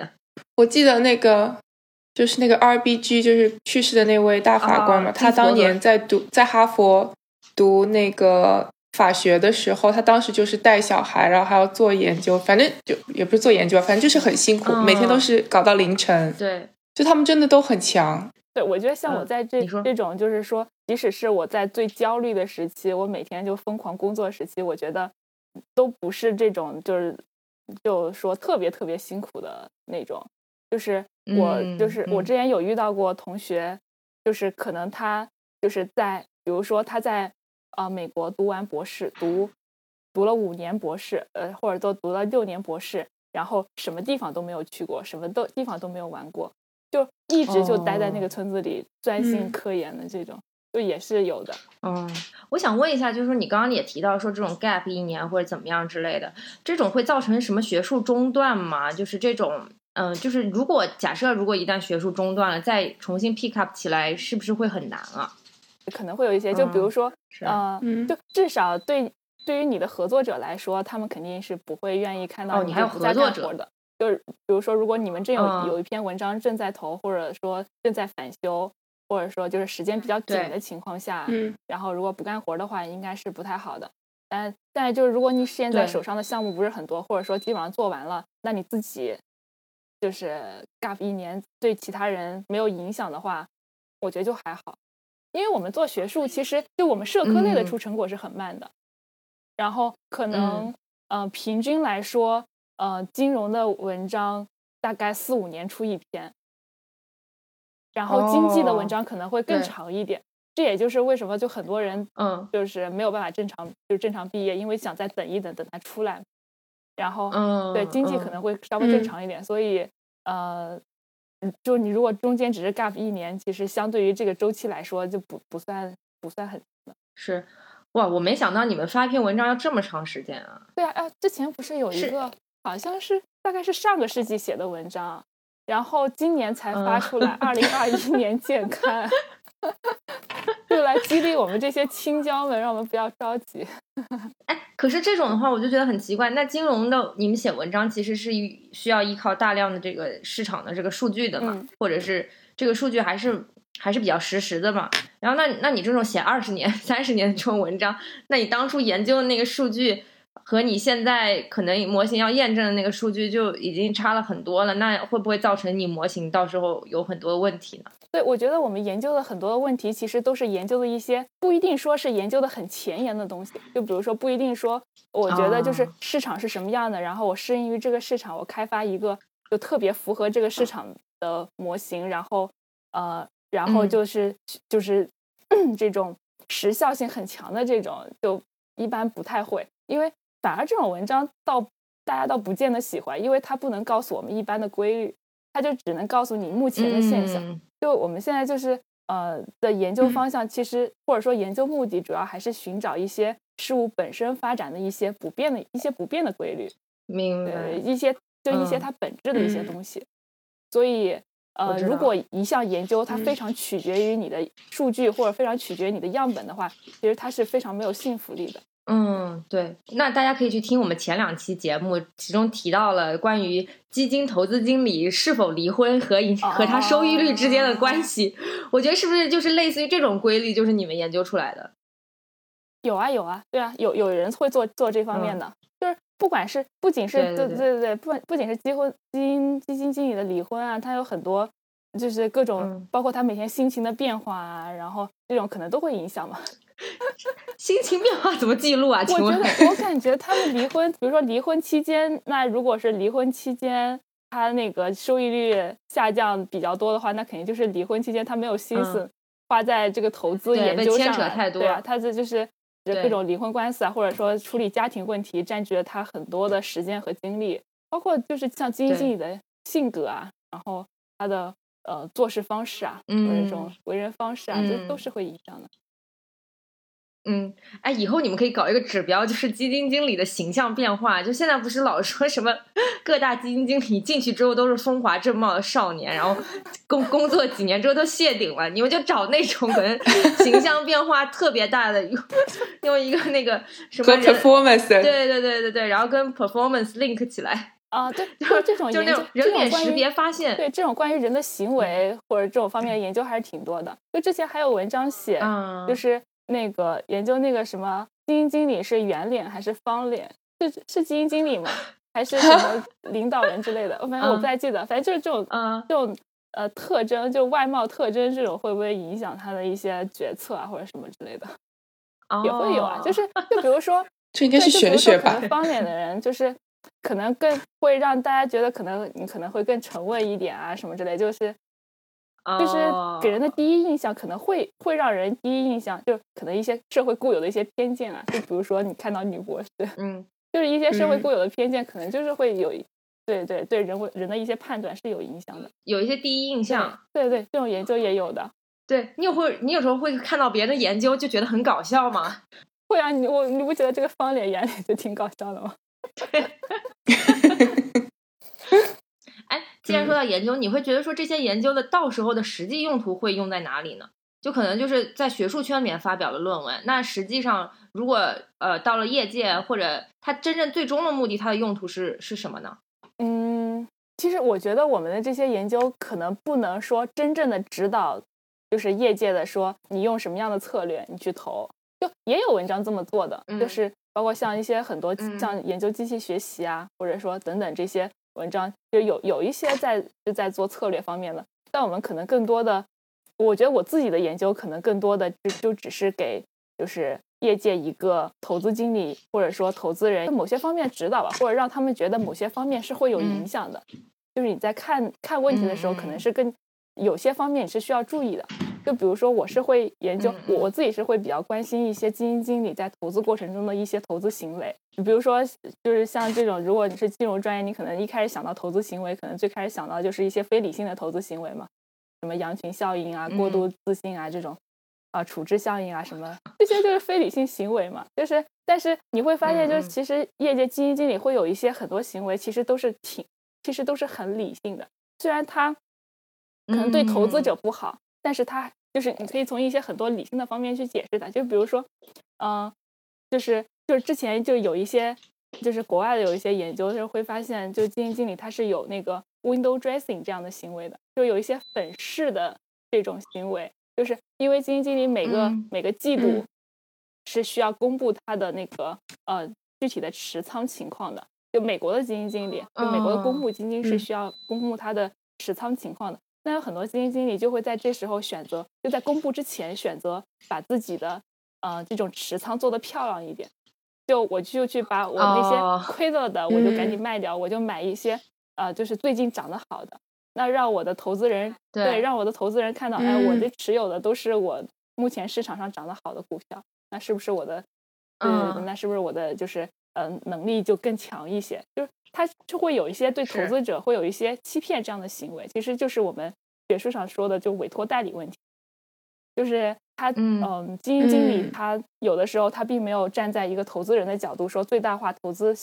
我记得那个就是那个 R B G，就是去世的那位大法官嘛，他当年在读在哈佛读那个法学的时候，他当时就是带小孩，然后还要做研究，反正就也不是做研究，反正就是很辛苦，每天都是搞到凌晨。对。就他们真的都很强，对我觉得像我在这这种就是说，即使是我在最焦虑的时期，我每天就疯狂工作时期，我觉得都不是这种就是就说特别特别辛苦的那种。就是我就是我之前有遇到过同学，就是可能他就是在比如说他在啊美国读完博士，读读了五年博士，呃或者都读了六年博士，然后什么地方都没有去过，什么都地方都没有玩过。就一直就待在那个村子里专心科研的这种，就也是有的。嗯，我想问一下，就是说你刚刚也提到说这种 gap 一年或者怎么样之类的，这种会造成什么学术中断吗？就是这种嗯，就是如果假设如果一旦学术中断了，再重新 pick up 起来，是不是会很难啊？可能会有一些，就比如说，嗯，就至少对对于你的合作者来说，他们肯定是不会愿意看到你还有合作者的。就是比如说，如果你们正有有一篇文章正在投，或者说正在返修，或者说就是时间比较紧的情况下，嗯，然后如果不干活的话，应该是不太好的。但但就是如果你现在手上的项目不是很多，或者说基本上做完了，那你自己就是 gap 一年对其他人没有影响的话，我觉得就还好。因为我们做学术，其实就我们社科类的出成果是很慢的，然后可能呃平均来说，呃金融的文章大概四五年出一篇，然后经济的文章可能会更长一点。这也就是为什么就很多人嗯。就是没有办法正常就正常毕业，因为想再等一等等它出来，然后嗯对经济可能会稍微正常一点，所以呃。就你如果中间只是 gap 一年，其实相对于这个周期来说，就不不算不算很是，哇，我没想到你们发一篇文章要这么长时间啊！对啊，啊，之前不是有一个好像是大概是上个世纪写的文章，然后今年才发出来，二零二一年见刊。<laughs> 就来激励我们这些青椒们，让我们不要着急。<laughs> 哎，可是这种的话，我就觉得很奇怪。那金融的你们写文章，其实是需要依靠大量的这个市场的这个数据的嘛？或者是这个数据还是还是比较实时的嘛？然后那那你这种写二十年、<laughs> 三十年的这种文章，那你当初研究的那个数据？和你现在可能模型要验证的那个数据就已经差了很多了，那会不会造成你模型到时候有很多问题呢？对，我觉得我们研究的很多的问题，其实都是研究的一些不一定说是研究的很前沿的东西。就比如说，不一定说，我觉得就是市场是什么样的，然后我适应于这个市场，我开发一个就特别符合这个市场的模型，然后呃，然后就是就是 <clears throat> 这种时效性很强的这种，就一般不太会，因为。反而这种文章倒大家倒不见得喜欢，因为它不能告诉我们一般的规律，它就只能告诉你目前的现象。就我们现在就是呃的研究方向，其实或者说研究目的，主要还是寻找一些事物本身发展的一些不变的一些不变的规律，明白？一些就一些它本质的一些东西。所以呃，如果一项研究它非常取决于你的数据，或者非常取决于你的样本的话，其实它是非常没有信服力的。嗯，对，那大家可以去听我们前两期节目，其中提到了关于基金投资经理是否离婚和和他收益率之间的关系。<laughs> 我觉得是不是就是类似于这种规律，就是你们研究出来的？有啊，有啊，对啊，有有人会做做这方面的，就是不管是不仅是对对对对，不不仅是基婚基金基金经理的离婚啊，他有很多就是各种，包括他每天心情的变化啊，然后这种可能都会影响嘛。<laughs> 心情变化怎么记录啊？我觉得，我感觉他们离婚，比如说离婚期间，那如果是离婚期间他那个收益率下降比较多的话，那肯定就是离婚期间他没有心思花在这个投资研究上。对啊，他这就是各种离婚官司啊，或者说处理家庭问题，占据了他很多的时间和精力，包括就是像基金经理的性格啊，然后他的呃做事方式啊，或者这种为人方式啊，这都是会影响的。嗯，哎，以后你们可以搞一个指标，就是基金经理的形象变化。就现在不是老说什么各大基金经理进去之后都是风华正茂的少年，然后工工作几年之后都谢顶了。你们就找那种可能形象变化特别大的，用用一个那个什么 performance，对对对对对，然后跟 performance link 起来啊，对，就是这种就那种人脸识别发现，对这种关于人的行为或者这种方面的研究还是挺多的。就之前还有文章写，就是。那个研究那个什么基金经理是圆脸还是方脸？是是基金经理吗？还是什么 <laughs> 领导人之类的？反正我不太记得。反正就是这种，嗯，这种呃特征，就外貌特征这种，会不会影响他的一些决策啊，或者什么之类的？也会有啊。就是就比如说，<laughs> 这应该是玄学吧？方脸的人，就是可能更会让大家觉得，可能你可能会更沉稳一点啊，什么之类，就是。就是给人的第一印象可能会会让人第一印象就可能一些社会固有的一些偏见啊，就比如说你看到女博士，嗯，<laughs> 就是一些社会固有的偏见，可能就是会有，对对对，人为人的一些判断是有影响的，有一些第一印象，对对，这种研究也有的，对你有会你有时候会看到别人的研究就觉得很搞笑吗？会啊，你我你不觉得这个方脸圆脸就挺搞笑的吗？<laughs> 哎，既然说到研究，你会觉得说这些研究的到时候的实际用途会用在哪里呢？就可能就是在学术圈里面发表的论文，那实际上如果呃到了业界或者它真正最终的目的，它的用途是是什么呢？嗯，其实我觉得我们的这些研究可能不能说真正的指导，就是业界的说你用什么样的策略你去投，就也有文章这么做的，就是包括像一些很多像研究机器学习啊，或者说等等这些文章，就有有一些在是在做策略方面的，但我们可能更多的。我觉得我自己的研究可能更多的就就只是给就是业界一个投资经理或者说投资人某些方面指导吧，或者让他们觉得某些方面是会有影响的。就是你在看看问题的时候，可能是更有些方面你是需要注意的。就比如说，我是会研究我我自己是会比较关心一些基金经理在投资过程中的一些投资行为。比如说，就是像这种，如果你是金融专业，你可能一开始想到投资行为，可能最开始想到就是一些非理性的投资行为嘛。什么羊群效应啊，过度自信啊，这种啊，处置效应啊，什么这些就是非理性行为嘛。就是，但是你会发现，就是其实业界基金经理会有一些很多行为，其实都是挺，其实都是很理性的。虽然他可能对投资者不好，但是他就是你可以从一些很多理性的方面去解释它。就比如说，嗯，就是就是之前就有一些，就是国外的有一些研究，就是会发现，就基金经理他是有那个。window dressing 这样的行为的，就有一些粉饰的这种行为，就是因为基金经理每个每个季度是需要公布他的那个呃具体的持仓情况的。就美国的基金经理，就美国的公募基金是需要公布他的持仓情况的。那有很多基金经理就会在这时候选择，就在公布之前选择把自己的呃这种持仓做得漂亮一点。就我就去把我那些亏了的，我就赶紧卖掉，我就买一些。呃，就是最近涨得好的，那让我的投资人对，让我的投资人看到，哎，我这持有的都是我目前市场上涨得好的股票，那是不是我的，嗯，那是不是我的就是嗯能力就更强一些？就是他就会有一些对投资者会有一些欺骗这样的行为，其实就是我们学术上说的就委托代理问题，就是他嗯基金经理他有的时候他并没有站在一个投资人的角度说最大化投资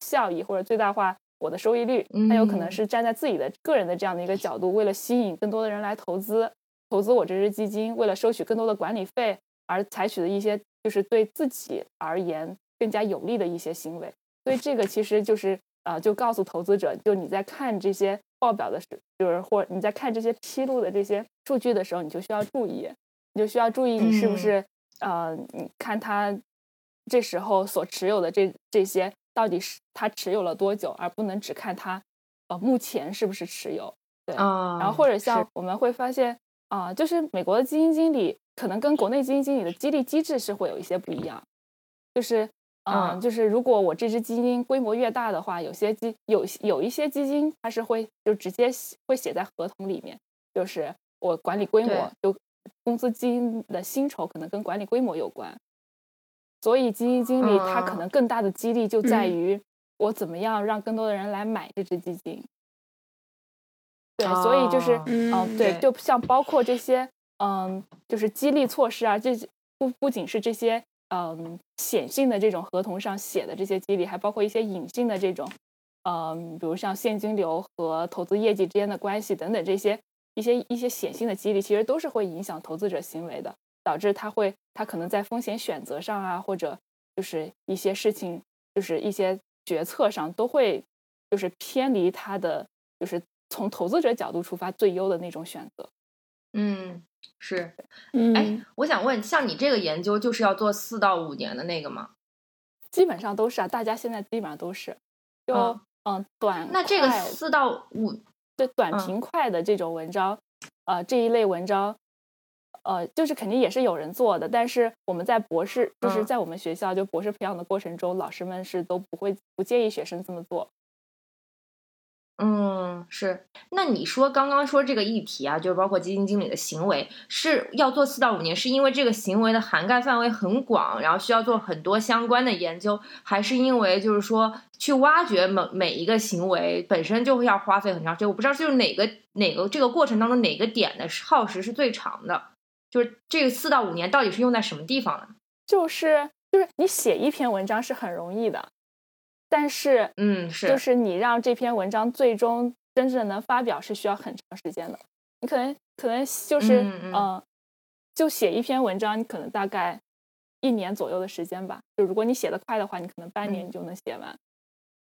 效益或者最大化。我的收益率，他有可能是站在自己的个人的这样的一个角度，为了吸引更多的人来投资，投资我这支基金，为了收取更多的管理费而采取的一些，就是对自己而言更加有利的一些行为。所以这个其实就是呃，就告诉投资者，就你在看这些报表的时，就是或你在看这些披露的这些数据的时候，你就需要注意，你就需要注意你是不是呃，你看他这时候所持有的这这些。到底是他持有了多久，而不能只看他，呃，目前是不是持有？对，然后或者像我们会发现，啊，就是美国的基金经理可能跟国内基金经理的激励机制是会有一些不一样，就是，嗯，就是如果我这支基金规模越大的话，有些基有有一些基金它是会就直接会写在合同里面，就是我管理规模，就公司基金的薪酬可能跟管理规模有关。所以基金经理他可能更大的激励就在于我怎么样让更多的人来买这只基金。对，所以就是嗯，对，就像包括这些嗯，就是激励措施啊，这不不仅是这些嗯显性的这种合同上写的这些激励，还包括一些隐性的这种嗯，比如像现金流和投资业绩之间的关系等等这些一些一些显性的激励，其实都是会影响投资者行为的。导致他会，他可能在风险选择上啊，或者就是一些事情，就是一些决策上，都会就是偏离他的，就是从投资者角度出发最优的那种选择。嗯，是。哎，我想问，像你这个研究，就是要做四到五年的那个吗？基本上都是啊，大家现在基本上都是。就嗯，短那这个四到五对短平快的这种文章，呃，这一类文章。呃，就是肯定也是有人做的，但是我们在博士，就是在我们学校就博士培养的过程中，老师们是都不会不建议学生这么做。嗯，是。那你说刚刚说这个议题啊，就是包括基金经理的行为是要做四到五年，是因为这个行为的涵盖范围很广，然后需要做很多相关的研究，还是因为就是说去挖掘每每一个行为本身就会要花费很长时间？我不知道就是哪个哪个这个过程当中哪个点的耗时是最长的。就是这个四到五年到底是用在什么地方呢？就是就是你写一篇文章是很容易的，但是嗯是，就是你让这篇文章最终真正能发表是需要很长时间的。你可能可能就是嗯，就写一篇文章，你可能大概一年左右的时间吧。就如果你写的快的话，你可能半年你就能写完。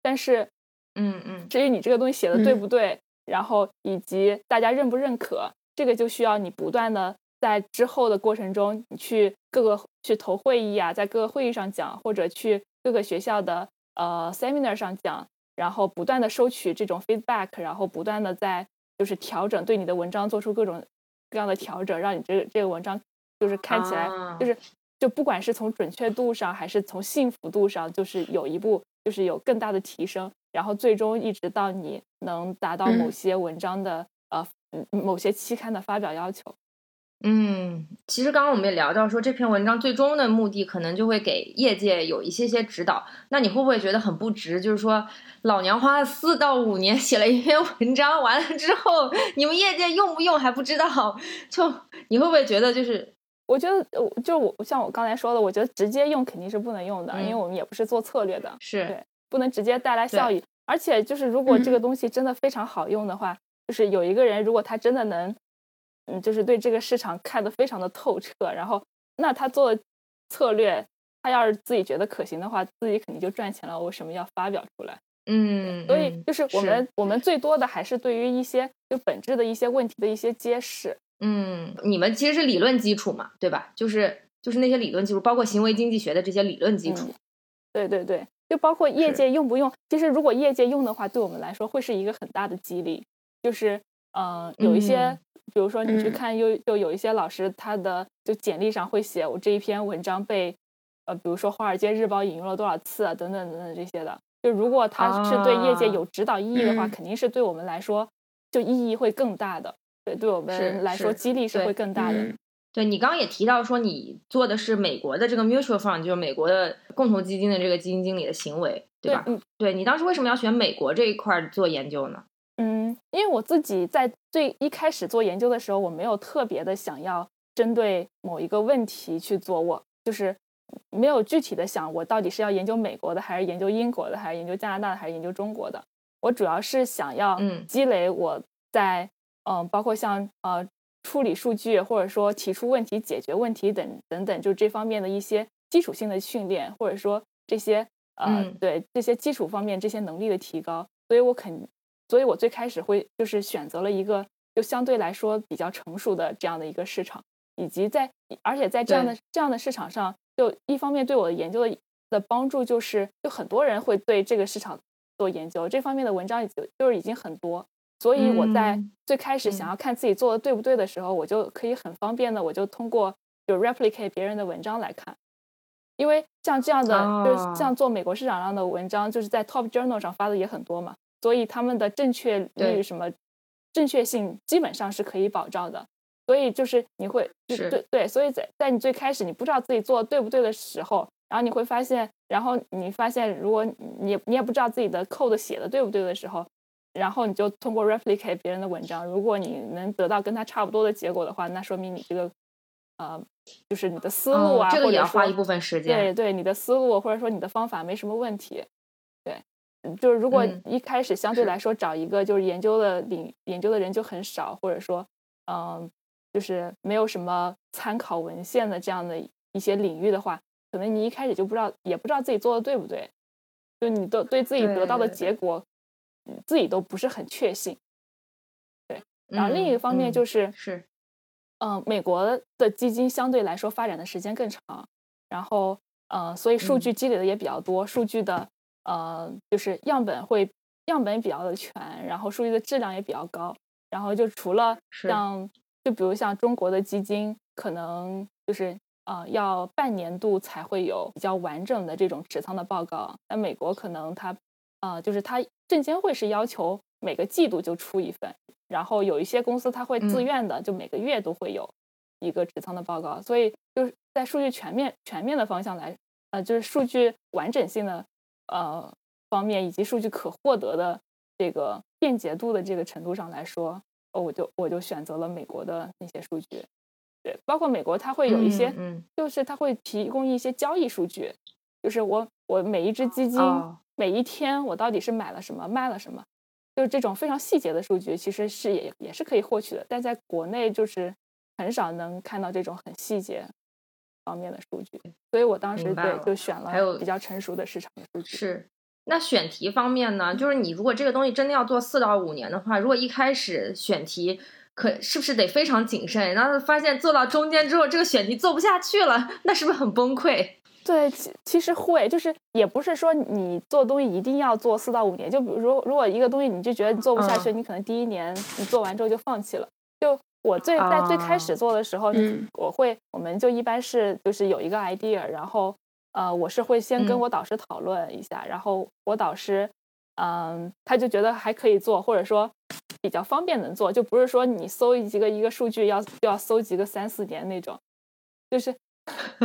但是，嗯嗯，至于你这个东西写的对不对，然后以及大家认不认可，这个就需要你不断的在之后的过程中，你去各个去投会议啊，在各个会议上讲，或者去各个学校的呃 seminar 上讲，然后不断的收取这种 feedback，然后不断的在。就是调整对你的文章做出各种各样的调整，让你这个这个文章就是看起来就是就不管是从准确度上还是从幸福度上，就是有一步就是有更大的提升，然后最终一直到你能达到某些文章的呃某些期刊的发表要求。嗯，其实刚刚我们也聊到说，这篇文章最终的目的可能就会给业界有一些些指导。那你会不会觉得很不值？就是说，老娘花了四到五年写了一篇文章，完了之后，你们业界用不用还不知道。就你会不会觉得，就是我觉得，就我像我刚才说的，我觉得直接用肯定是不能用的，因为我们也不是做策略的，是对，不能直接带来效益。而且就是如果这个东西真的非常好用的话，就是有一个人如果他真的能。嗯，就是对这个市场看得非常的透彻，然后那他做的策略，他要是自己觉得可行的话，自己肯定就赚钱了。为什么要发表出来？嗯，所以就是我们我们最多的还是对于一些就本质的一些问题的一些揭示。嗯，你们其实是理论基础嘛，对吧？就是就是那些理论基础，包括行为经济学的这些理论基础。对对对，就包括业界用不用？其实如果业界用的话，对我们来说会是一个很大的激励。就是嗯，有一些。比如说，你去看，又就有一些老师，他的就简历上会写我这一篇文章被，呃，比如说《华尔街日报》引用了多少次啊，等等等等这些的。就如果他是对业界有指导意义的话，肯定是对我们来说就意义会更大的。对，对我们来说激励是会更大的。对你刚刚也提到说，你做的是美国的这个 mutual fund，就是美国的共同基金的这个基金经理的行为，对吧？嗯，对你当时为什么要选美国这一块做研究呢？嗯，因为我自己在最一开始做研究的时候，我没有特别的想要针对某一个问题去做，我就是没有具体的想我到底是要研究美国的，还是研究英国的，还是研究加拿大的，还是研究中国的。我主要是想要积累我在嗯，包括像呃处理数据，或者说提出问题、解决问题等等等，就这方面的一些基础性的训练，或者说这些呃对这些基础方面这些能力的提高，所以我肯。所以我最开始会就是选择了一个就相对来说比较成熟的这样的一个市场，以及在而且在这样的这样的市场上，就一方面对我的研究的的帮助就是，就很多人会对这个市场做研究，这方面的文章已经就是已经很多，所以我在最开始想要。看自己做的对不对的时候，我就可以很方便的我就通过就 replicate 别人的文章来看，因为像这样的就是像做美国市场上的文章，就是在 top journal 上发的也很多嘛。所以他们的正确率什么正确性基本上是可以保障的，所以就是你会对对，所以在在你最开始你不知道自己做的对不对的时候，然后你会发现，然后你发现如果你你也不知道自己的 code 写的对不对的时候，然后你就通过 replicate 别人的文章，如果你能得到跟他差不多的结果的话，那说明你这个呃就是你的思路啊，这个也要花一部分时间，对对，你的思路或者说你的方法没什么问题。就是如果一开始相对来说找一个就是研究的领研究的人就很少，或者说嗯，就是没有什么参考文献的这样的一些领域的话，可能你一开始就不知道，也不知道自己做的对不对，就你都对自己得到的结果，自己都不是很确信。对，然后另一个方面就是是，嗯，美国的基金相对来说发展的时间更长，然后嗯，所以数据积累的也比较多，数据的。呃，就是样本会样本比较的全，然后数据的质量也比较高。然后就除了像，就比如像中国的基金，可能就是呃要半年度才会有比较完整的这种持仓的报告。那美国可能它呃就是它证监会是要求每个季度就出一份，然后有一些公司它会自愿的，就每个月都会有一个持仓的报告。所以就是在数据全面全面的方向来，呃，就是数据完整性的。呃，方面以及数据可获得的这个便捷度的这个程度上来说，哦，我就我就选择了美国的那些数据，对，包括美国它会有一些，嗯，就是它会提供一些交易数据，就是我我每一只基金每一天我到底是买了什么卖了什么，就是这种非常细节的数据，其实是也也是可以获取的，但在国内就是很少能看到这种很细节方面的数据，所以我当时对就选了还有比较成熟的市场的数据。是，那选题方面呢？就是你如果这个东西真的要做四到五年的话，如果一开始选题可是不是得非常谨慎？然后发现做到中间之后，这个选题做不下去了，那是不是很崩溃？对，其其实会，就是也不是说你做东西一定要做四到五年。就比如说，如果一个东西你就觉得你做不下去，你可能第一年你做完之后就放弃了。就我最在最开始做的时候，我会我们就一般是就是有一个 idea，然后呃，我是会先跟我导师讨论一下，然后我导师嗯，他就觉得还可以做，或者说比较方便能做，就不是说你搜一个一个数据要要搜集个三四年那种，就是。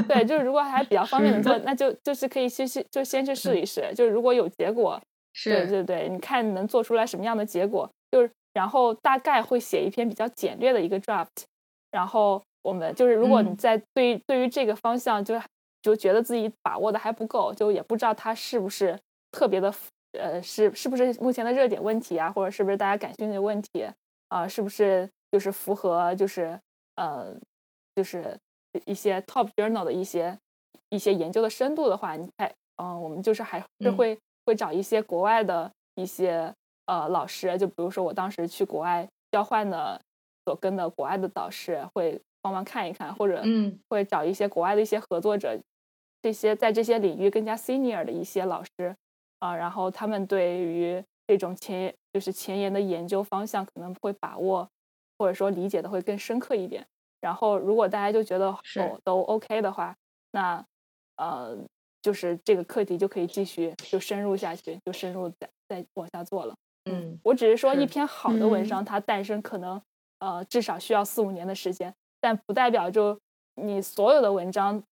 对，就是如果还比较方便的做，<laughs> 那就就是可以先去就先去试一试。就是如果有结果，对对对，你看能做出来什么样的结果，就是然后大概会写一篇比较简略的一个 draft。然后我们就是如果你在对对于这个方向就就觉得自己把握的还不够，就也不知道它是不是特别的呃是是不是目前的热点问题啊，或者是不是大家感兴趣的问题啊，是不是就是符合就是呃就是。一些 top journal 的一些一些研究的深度的话，你看，嗯，我们就是还是会会找一些国外的一些呃老师，就比如说我当时去国外交换的，所跟的国外的导师会帮忙看一看，或者嗯，会找一些国外的一些合作者，这些在这些领域更加 senior 的一些老师啊，然后他们对于这种前就是前沿的研究方向可能会把握，或者说理解的会更深刻一点。然后，如果大家就觉得哦都 OK 的话，那呃，就是这个课题就可以继续就深入下去，就深入再再往下做了。嗯，我只是说一篇好的文章它诞生可能呃至少需要四五年的时间，但不代表就你所有的文章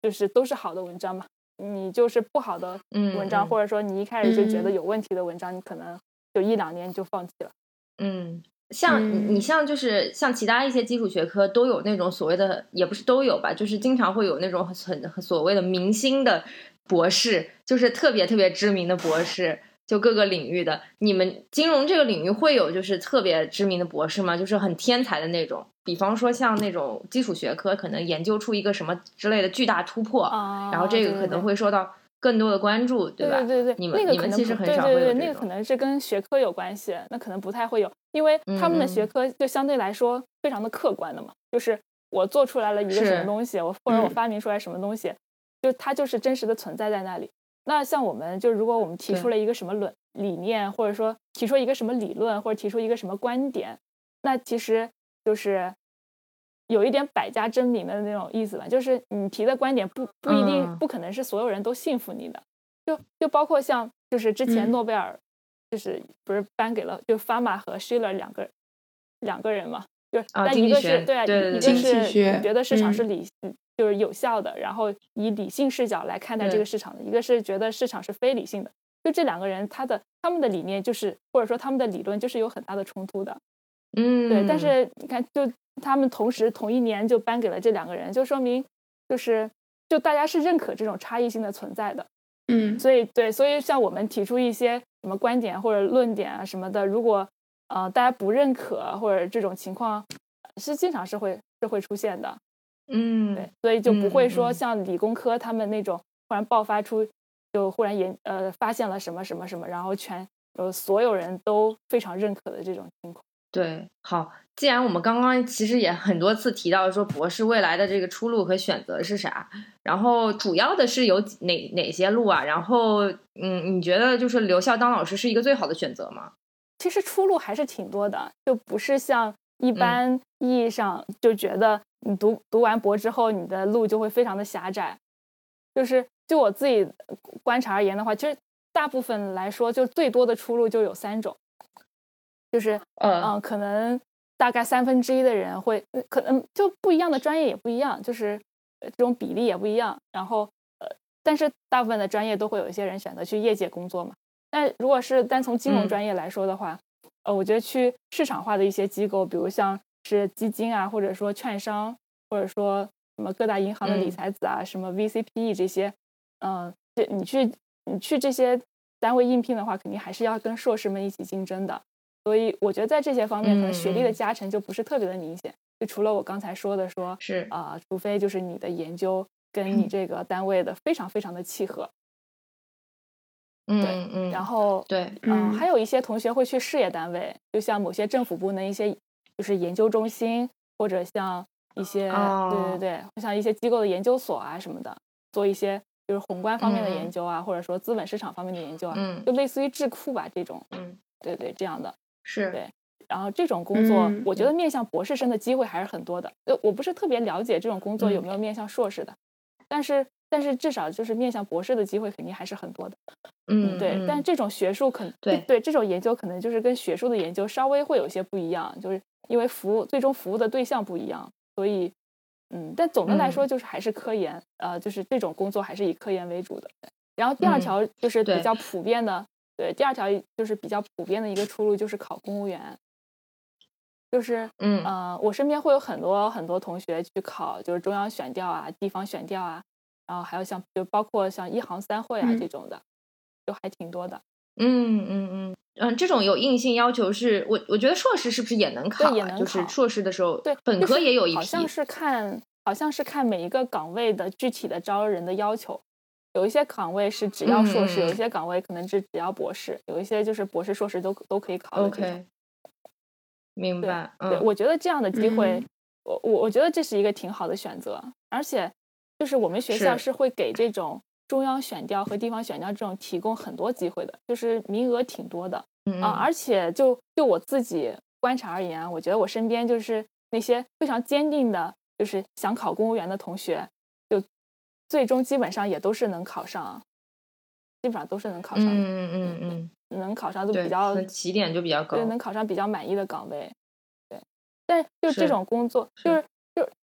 就是都是好的文章嘛。你就是不好的文章，或者说你一开始就觉得有问题的文章，你可能就一两年就放弃了。嗯。像你像就是像其他一些基础学科都有那种所谓的也不是都有吧，就是经常会有那种很很所谓的明星的博士，就是特别特别知名的博士，就各个领域的。你们金融这个领域会有就是特别知名的博士吗？就是很天才的那种，比方说像那种基础学科可能研究出一个什么之类的巨大突破，然后这个可能会受到。更多的关注，对吧？对对对，你们你们其实很少会有那个可能是跟学科有关系，那可能不太会有，因为他们的学科就相对来说非常的客观的嘛。就是我做出来了一个什么东西，我或者我发明出来什么东西，就它就是真实的存在在那里。那像我们就如果我们提出了一个什么论理念，或者说提出一个什么理论，或者提出一个什么观点，那其实就是。有一点百家争鸣的那种意思吧，就是你提的观点不不一定不可能是所有人都信服你的，就就包括像就是之前诺贝尔就是不是颁给了就 Fama 和 Schiller 两个两个人嘛，就是但一个是对啊，一个是觉得市场是理就是有效的，然后以理性视角来看待这个市场的，一个是觉得市场是非理性的，就这两个人他的他们的理念就是或者说他们的理论就是有很大的冲突的，嗯，对，但是你看就。他们同时同一年就颁给了这两个人，就说明就是就大家是认可这种差异性的存在的，嗯，所以对，所以像我们提出一些什么观点或者论点啊什么的，如果呃大家不认可或者这种情况是经常是会是会出现的，嗯，对，所以就不会说像理工科他们那种忽然爆发出就忽然研呃发现了什么什么什么，然后全呃所有人都非常认可的这种情况。对，好，既然我们刚刚其实也很多次提到说博士未来的这个出路和选择是啥，然后主要的是有哪哪些路啊？然后，嗯，你觉得就是留校当老师是一个最好的选择吗？其实出路还是挺多的，就不是像一般意义上就觉得你读读完博之后你的路就会非常的狭窄。就是就我自己观察而言的话，其实大部分来说，就最多的出路就有三种。就是嗯，可能大概三分之一的人会，可能就不一样的专业也不一样，就是这种比例也不一样。然后呃，但是大部分的专业都会有一些人选择去业界工作嘛。但如果是单从金融专业来说的话，呃，我觉得去市场化的一些机构，比如像是基金啊，或者说券商，或者说什么各大银行的理财子啊，什么 VCPE 这些，嗯，这你去你去这些单位应聘的话，肯定还是要跟硕士们一起竞争的。所以我觉得在这些方面，可能学历的加成就不是特别的明显。就除了我刚才说的，说是啊，除非就是你的研究跟你这个单位的非常非常的契合。嗯嗯。然后对，嗯，还有一些同学会去事业单位，就像某些政府部门一些就是研究中心，或者像一些对对对，像一些机构的研究所啊什么的，做一些。就是宏观方面的研究啊，或者说资本市场方面的研究啊，嗯，就类似于智库吧这种，嗯，对对，这样的是对。然后这种工作，我觉得面向博士生的机会还是很多的。呃，我不是特别了解这种工作有没有面向硕士的，但是但是至少就是面向博士的机会肯定还是很多的。嗯，对。但这种学术可能对对这种研究可能就是跟学术的研究稍微会有些不一样，就是因为服务最终服务的对象不一样，所以。嗯，但总的来说就是还是科研，呃，就是这种工作还是以科研为主的。然后第二条就是比较普遍的，对，第二条就是比较普遍的一个出路就是考公务员，就是嗯呃，我身边会有很多很多同学去考，就是中央选调啊、地方选调啊，然后还有像就包括像一行三会啊这种的，就还挺多的。嗯嗯嗯嗯，这种有硬性要求是我我觉得硕士是不是也能考？对也能考。就是硕士的时候，对，本科也有一批。好像是看，好像是看每一个岗位的具体的招人的要求。有一些岗位是只要硕士，有一些岗位可能是只要博士，有一些就是博士、硕士都都可以考的 OK，明白。对，我觉得这样的机会，我我我觉得这是一个挺好的选择，而且就是我们学校是会给这种。中央选调和地方选调这种提供很多机会的，就是名额挺多的啊。而且就就我自己观察而言，我觉得我身边就是那些非常坚定的，就是想考公务员的同学，就最终基本上也都是能考上，基本上都是能考上。嗯嗯嗯嗯，能考上就比较起点就比较高，对，能考上比较满意的岗位。对，但就这种工作，就是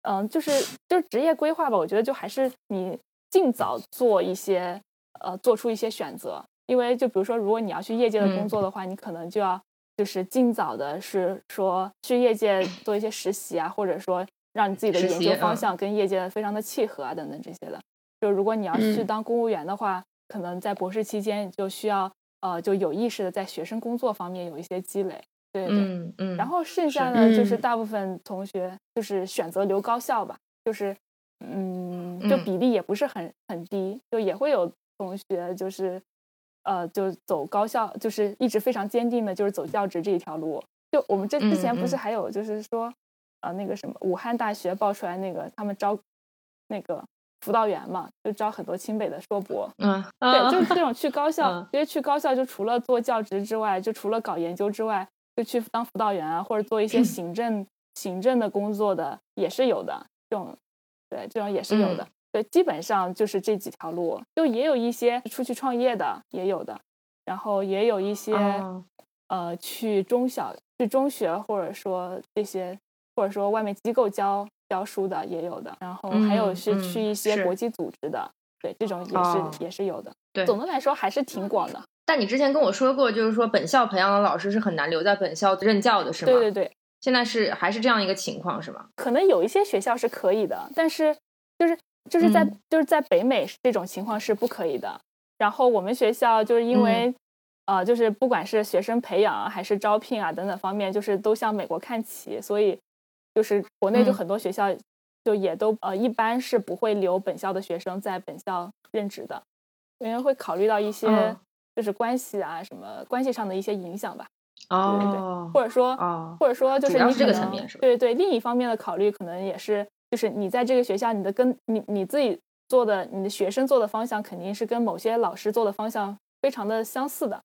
就嗯，就是就是职业规划吧，我觉得就还是你。尽早做一些，呃，做出一些选择，因为就比如说，如果你要去业界的工作的话，你可能就要就是尽早的是说去业界 <clears throat> 做一些实习啊，或者说让你自己的研究方向跟业界非常的契合啊，等等这些的。就如果你要去当公务员的话，可能在博士期间就需要呃就有意识的在学生工作方面有一些积累，对对，嗯嗯。然后剩下的就是大部分同学就是选择留高校吧，就是。嗯，就比例也不是很很低，就也会有同学就是，呃，就走高校，就是一直非常坚定的，就是走教职这一条路。就我们这之前不是还有就是说，呃，那个什么武汉大学爆出来那个他们招那个辅导员嘛，就招很多清北的硕博。嗯，对，就是这种去高校，因为去高校就除了做教职之外，就除了搞研究之外，就去当辅导员啊，或者做一些行政行政的工作的也是有的这种。对，这种也是有的。对，基本上就是这几条路，就也有一些出去创业的，也有的。然后也有一些，呃，去中小、去中学，或者说这些，或者说外面机构教教书的，也有的。然后还有是去一些国际组织的，对，这种也是也是有的。对，总的来说还是挺广的。但你之前跟我说过，就是说本校培养的老师是很难留在本校任教的，是吗？对对对。现在是还是这样一个情况是吗？可能有一些学校是可以的，但是就是就是在就是在北美这种情况是不可以的。然后我们学校就是因为呃，就是不管是学生培养还是招聘啊等等方面，就是都向美国看齐，所以就是国内就很多学校就也都呃一般是不会留本校的学生在本校任职的，因为会考虑到一些就是关系啊什么关系上的一些影响吧。哦，对对对，或者说，哦，或者说就是你这个层面是吧？对对，另一方面的考虑可能也是，就是你在这个学校，你的跟你你自己做的，你的学生做的方向肯定是跟某些老师做的方向非常的相似的，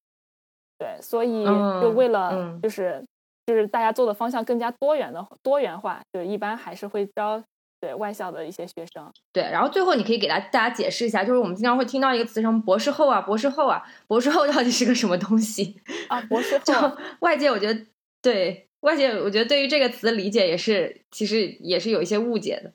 对，所以就为了就是就是大家做的方向更加多元的多元化，就一般还是会招。对外校的一些学生，对，然后最后你可以给大大家解释一下，就是我们经常会听到一个词，什么博士后啊，博士后啊，博士后到底是个什么东西啊？博士 <laughs> 后，外界我觉得对外界，我觉得对于这个词的理解也是，其实也是有一些误解的。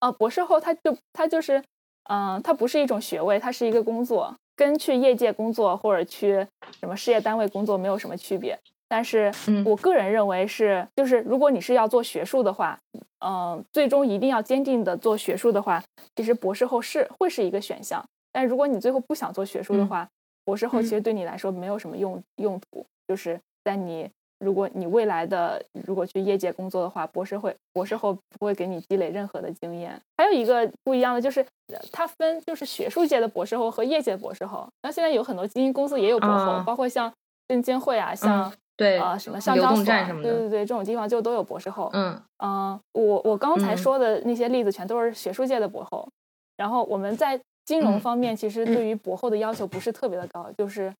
啊，博士后他就他就是，嗯，他不是一种学位，它是一个工作，跟去业界工作或者去什么事业单位工作没有什么区别。但是，我个人认为是，就是如果你是要做学术的话，嗯，最终一定要坚定的做学术的话，其实博士后是会是一个选项。但如果你最后不想做学术的话，博士后其实对你来说没有什么用用途，就是在你如果你未来的如果去业界工作的话，博士会博士后不会给你积累任何的经验。还有一个不一样的就是，它分就是学术界的博士后和业界博士后。那现在有很多基金公司也有博后，包括像证监会啊，像对啊什么上交所，对对对，这种地方就都有博士后。嗯嗯，我我刚才说的那些例子全都是学术界的博后。然后我们在金融方面，其实对于博后的要求不是特别的高，就是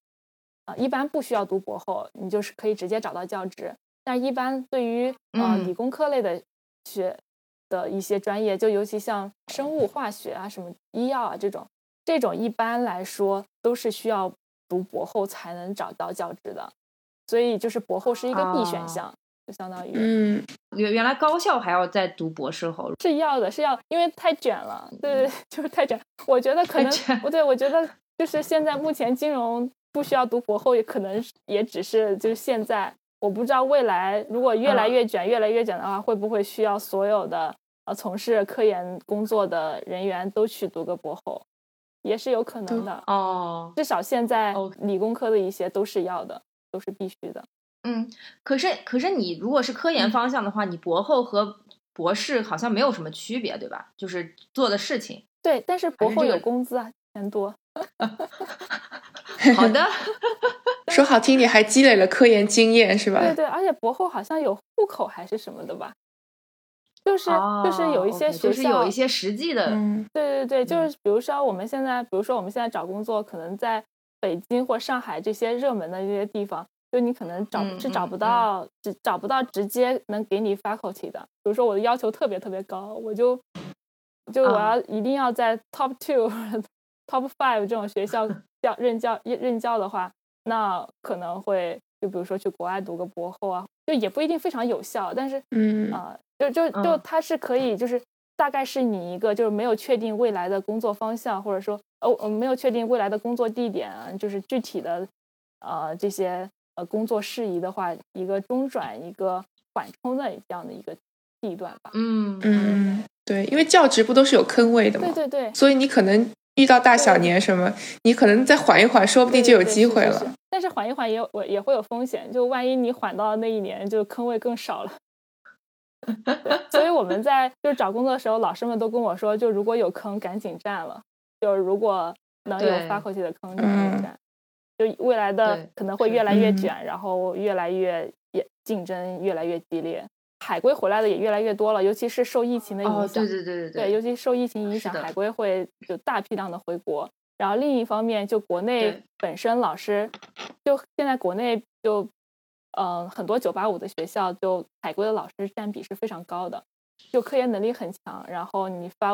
啊，一般不需要读博后，你就是可以直接找到教职。但一般对于啊理工科类的学的一些专业，就尤其像生物化学啊、什么医药啊这种，这种一般来说都是需要读博后才能找到教职的。所以就是博后是一个必选项。就相当于，嗯，原原来高校还要再读博士后，是要的，是要，因为太卷了，对对，<laughs> 就是太卷。我觉得可能，不对，我觉得就是现在目前金融不需要读博后，也可能也只是就是现在，我不知道未来如果越来越卷，越来越卷的话，会不会需要所有的呃从事科研工作的人员都去读个博后，也是有可能的哦。至少现在理工科的一些都是要的，都是必须的。嗯，可是可是你如果是科研方向的话，你博后和博士好像没有什么区别，对吧？就是做的事情。对，但是博后有工资啊，钱多。<laughs> 好的，<laughs> 说好听，你还积累了科研经验，是吧？对对，而且博后好像有户口还是什么的吧？就是就是有一些学校有一些实际的。对对对，就是比如说我们现在，比如说我们现在找工作，可能在北京或上海这些热门的这些地方。就你可能找是找不到，只找不到直接能给你 faculty 的。比如说我的要求特别特别高，我就就我要一定要在 top two、<laughs> top five 这种学校 <laughs> 教任教任教的话，那可能会就比如说去国外读个博后啊，就也不一定非常有效。但是嗯啊，就就就它是可以，就是大概是你一个就是没有确定未来的工作方向，或者说哦没有确定未来的工作地点啊，就是具体的呃这些。呃，工作事宜的话，一个中转，一个缓冲的这样的一个地段吧。嗯嗯，对，因为教职不都是有坑位的吗？对对对。所以你可能遇到大小年什么，你可能再缓一缓，说不定就有机会了。但是缓一缓也有我也会有风险，就万一你缓到那一年，就坑位更少了。所以我们在就是找工作的时候，老师们都跟我说，就如果有坑，赶紧占了。就如果能有发过去的坑，就赶紧占。就未来的可能会越来越卷，然后越来越也竞争越来越激烈，海归回来的也越来越多了，尤其是受疫情的影响。对对对对对，尤其受疫情影响，海归会就大批量的回国。然后另一方面，就国内本身老师，就现在国内就嗯很多九八五的学校，就海归的老师占比是非常高的，就科研能力很强，然后你发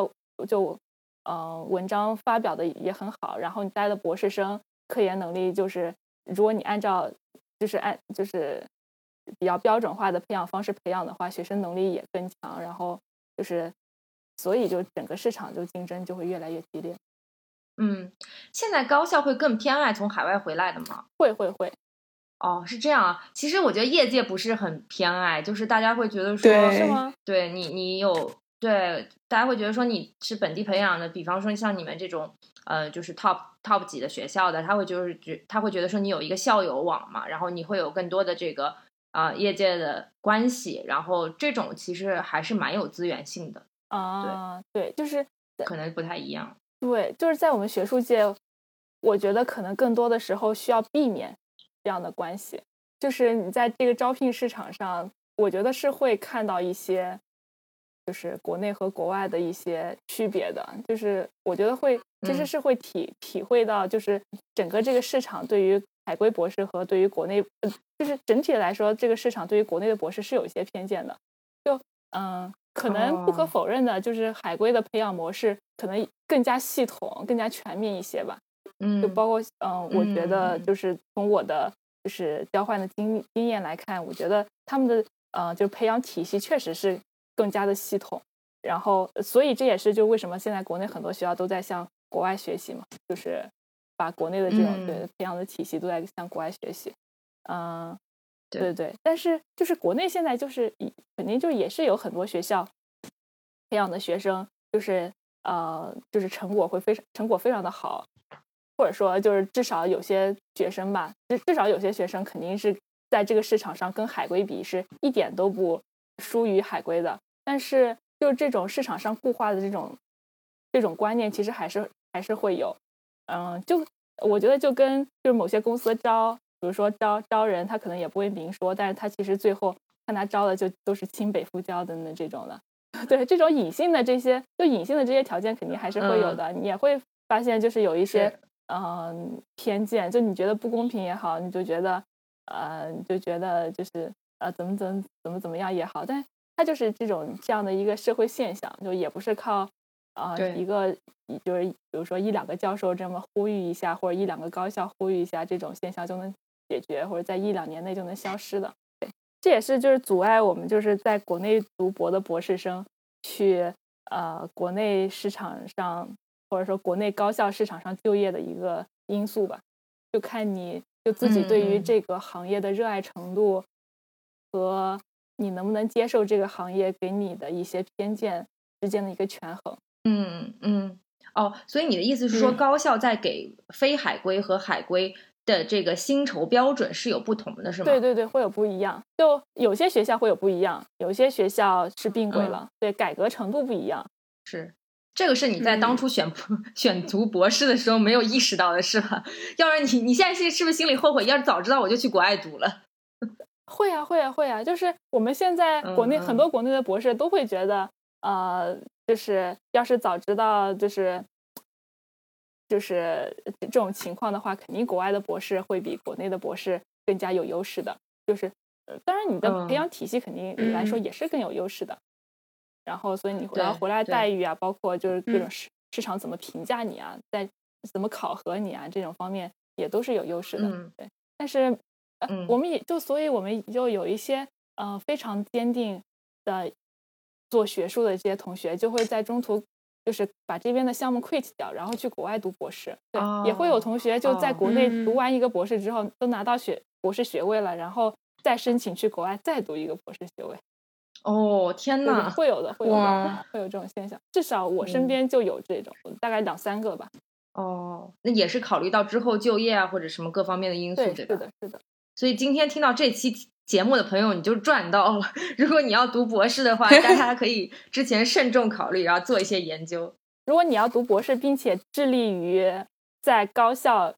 就嗯文章发表的也很好，然后你带的博士生。科研能力就是，如果你按照就是按就是比较标准化的培养方式培养的话，学生能力也更强。然后就是，所以就整个市场就竞争就会越来越激烈。嗯，现在高校会更偏爱从海外回来的吗？会会会。哦，是这样啊。其实我觉得业界不是很偏爱，就是大家会觉得说，是吗？对你，你有对大家会觉得说你是本地培养的，比方说像你们这种。呃，就是 top top 几的学校的，他会就是觉他会觉得说你有一个校友网嘛，然后你会有更多的这个啊业界的关系，然后这种其实还是蛮有资源性的啊。对，就是可能不太一样。对，就是在我们学术界，我觉得可能更多的时候需要避免这样的关系。就是你在这个招聘市场上，我觉得是会看到一些。就是国内和国外的一些区别的，就是我觉得会其实是会体体会到，就是整个这个市场对于海归博士和对于国内，就是整体来说，这个市场对于国内的博士是有一些偏见的。就嗯，可能不可否认的，就是海归的培养模式可能更加系统、更加全面一些吧。嗯，就包括嗯，我觉得就是从我的就是交换的经经验来看，我觉得他们的呃，就培养体系确实是。更加的系统，然后，所以这也是就为什么现在国内很多学校都在向国外学习嘛，就是把国内的这种对培养的体系都在向国外学习。嗯，对对。但是就是国内现在就是肯定就也是有很多学校培养的学生，就是呃，就是成果会非常成果非常的好。或者说就是至少有些学生吧，至至少有些学生肯定是在这个市场上跟海归比是一点都不输于海归的。但是就是这种市场上固化的这种这种观念，其实还是还是会有。嗯，就我觉得就跟就是某些公司招，比如说招招人，他可能也不会明说，但是他其实最后看他招的就都是清北复交的那这种的。<laughs> 对，这种隐性的这些就隐性的这些条件肯定还是会有的，你也会发现就是有一些。嗯，偏见就你觉得不公平也好，你就觉得，呃，就觉得就是呃，怎么怎么怎么怎么样也好，但它就是这种这样的一个社会现象，就也不是靠啊一个就是比如说一两个教授这么呼吁一下，或者一两个高校呼吁一下，这种现象就能解决，或者在一两年内就能消失的。对，这也是就是阻碍我们就是在国内读博的博士生去呃国内市场上。或者说国内高校市场上就业的一个因素吧，就看你就自己对于这个行业的热爱程度，和你能不能接受这个行业给你的一些偏见之间的一个权衡。嗯嗯哦，所以你的意思是说，高校在给非海归和海归的这个薪酬标准是有不同的，是吗？对对对，会有不一样。就有些学校会有不一样，有些学校是并轨了，对，改革程度不一样。是。这个是你在当初选选读博士的时候没有意识到的，是吧？要不然你你现在是是不是心里后悔？要是早知道我就去国外读了。<laughs> 会啊，会啊，会啊！就是我们现在国内很多国内的博士都会觉得，呃，就是要是早知道，就是就是这种情况的话，肯定国外的博士会比国内的博士更加有优势的。就是，当然你的培养体系肯定来说也是更有优势的。然后，所以你然后回来待遇啊，包括就是各种市市场怎么评价你啊，在怎么考核你啊，这种方面也都是有优势的。对，但是，嗯，我们也就所以我们就有一些呃非常坚定的做学术的这些同学，就会在中途就是把这边的项目 quit 掉，然后去国外读博士。对，也会有同学就在国内读完一个博士之后，都拿到学博士学位了，然后再申请去国外再读一个博士学位。哦天哪，会有的，会有的，会有这种现象。至少我身边就有这种，大概两三个吧。哦，那也是考虑到之后就业啊，或者什么各方面的因素，对吧？是的，是的。所以今天听到这期节目的朋友，你就赚到了。<laughs> 如果你要读博士的话，大家可以 <laughs> 之前慎重考虑，然后做一些研究。如果你要读博士，并且致力于在高校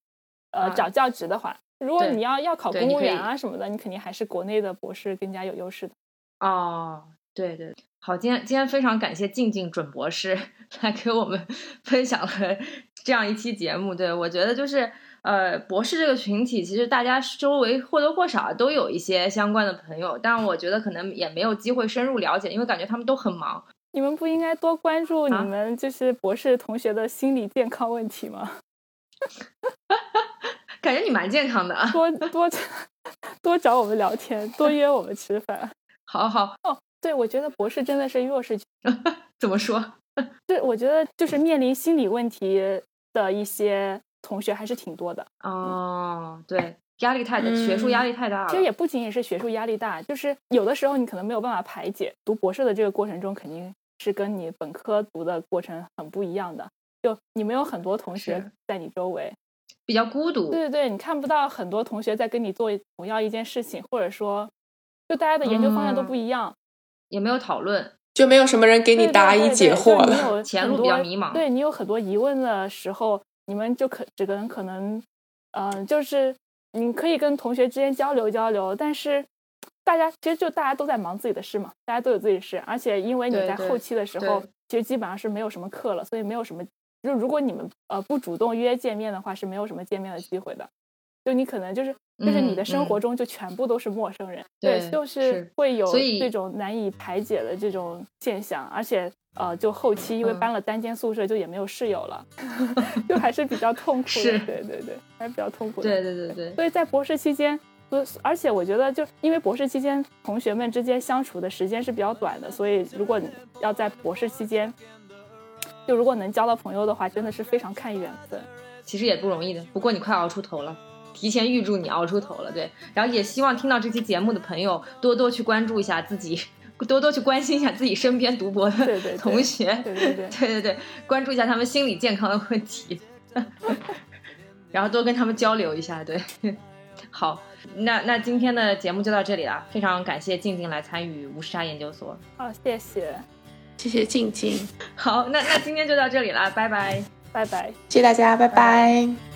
呃找教职的话，如果你要要考公务员啊什么的，你肯定还是国内的博士更加有优势的。哦，对对，好，今天今天非常感谢静静准博士 <laughs> 来给我们 <laughs> 分享了这样一期节目。对我觉得就是呃，博士这个群体，其实大家周围或多或少都有一些相关的朋友，但我觉得可能也没有机会深入了解，因为感觉他们都很忙。你们不应该多关注你们就是博士同学的心理健康问题吗？<laughs> 感觉你蛮健康的，多多多找我们聊天，多约我们吃饭。好好哦，对，我觉得博士真的是弱势群。<laughs> 怎么说？<laughs> 对，我觉得就是面临心理问题的一些同学还是挺多的。哦，对，压力太大，学术压力太大了。其实也不仅仅是学术压力大，就是有的时候你可能没有办法排解。读博士的这个过程中，肯定是跟你本科读的过程很不一样的。就你没有很多同学在你周围，比较孤独。对对对，你看不到很多同学在跟你做同样一件事情，或者说。就大家的研究方向都不一样，也没有讨论，就没有什么人给你答疑解惑了。<laughs> 前路比较迷茫，对你有很多疑问的时候，你们就可只能可能，嗯，就是你可以跟同学之间交流交流，但是大家其实就大家都在忙自己的事嘛，大家都有自己的事，而且因为你在后期的时候，其实基本上是没有什么课了，所以没有什么，就如果你们呃不主动约见面的话，是没有什么见面的机会的。就你可能就是就是你的生活中就全部都是陌生人，对，就是会有这种难以排解的这种现象，而且呃，就后期因为搬了单间宿舍，就也没有室友了，<laughs> 就还是比较痛苦的，对对对，还是比较痛苦的，对对对对。所以在博士期间，而且我觉得就因为博士期间同学们之间相处的时间是比较短的，所以如果你要在博士期间，就如果能交到朋友的话，真的是非常看缘分，其实也不容易的。不过你快熬出头了。提前预祝你熬出头了，对，然后也希望听到这期节目的朋友多多去关注一下自己，<laughs> 多多去关心一下自己身边读博的同学，对对对，对 <laughs> 对对，关注一下他们心理健康的问题。<laughs> 然后多跟他们交流一下。对，好，那那今天的节目就到这里了，非常感谢静静来参与无时差研究所。好，谢谢，谢谢静静。好，那那今天就到这里了，拜拜，拜拜，谢谢大家，拜拜。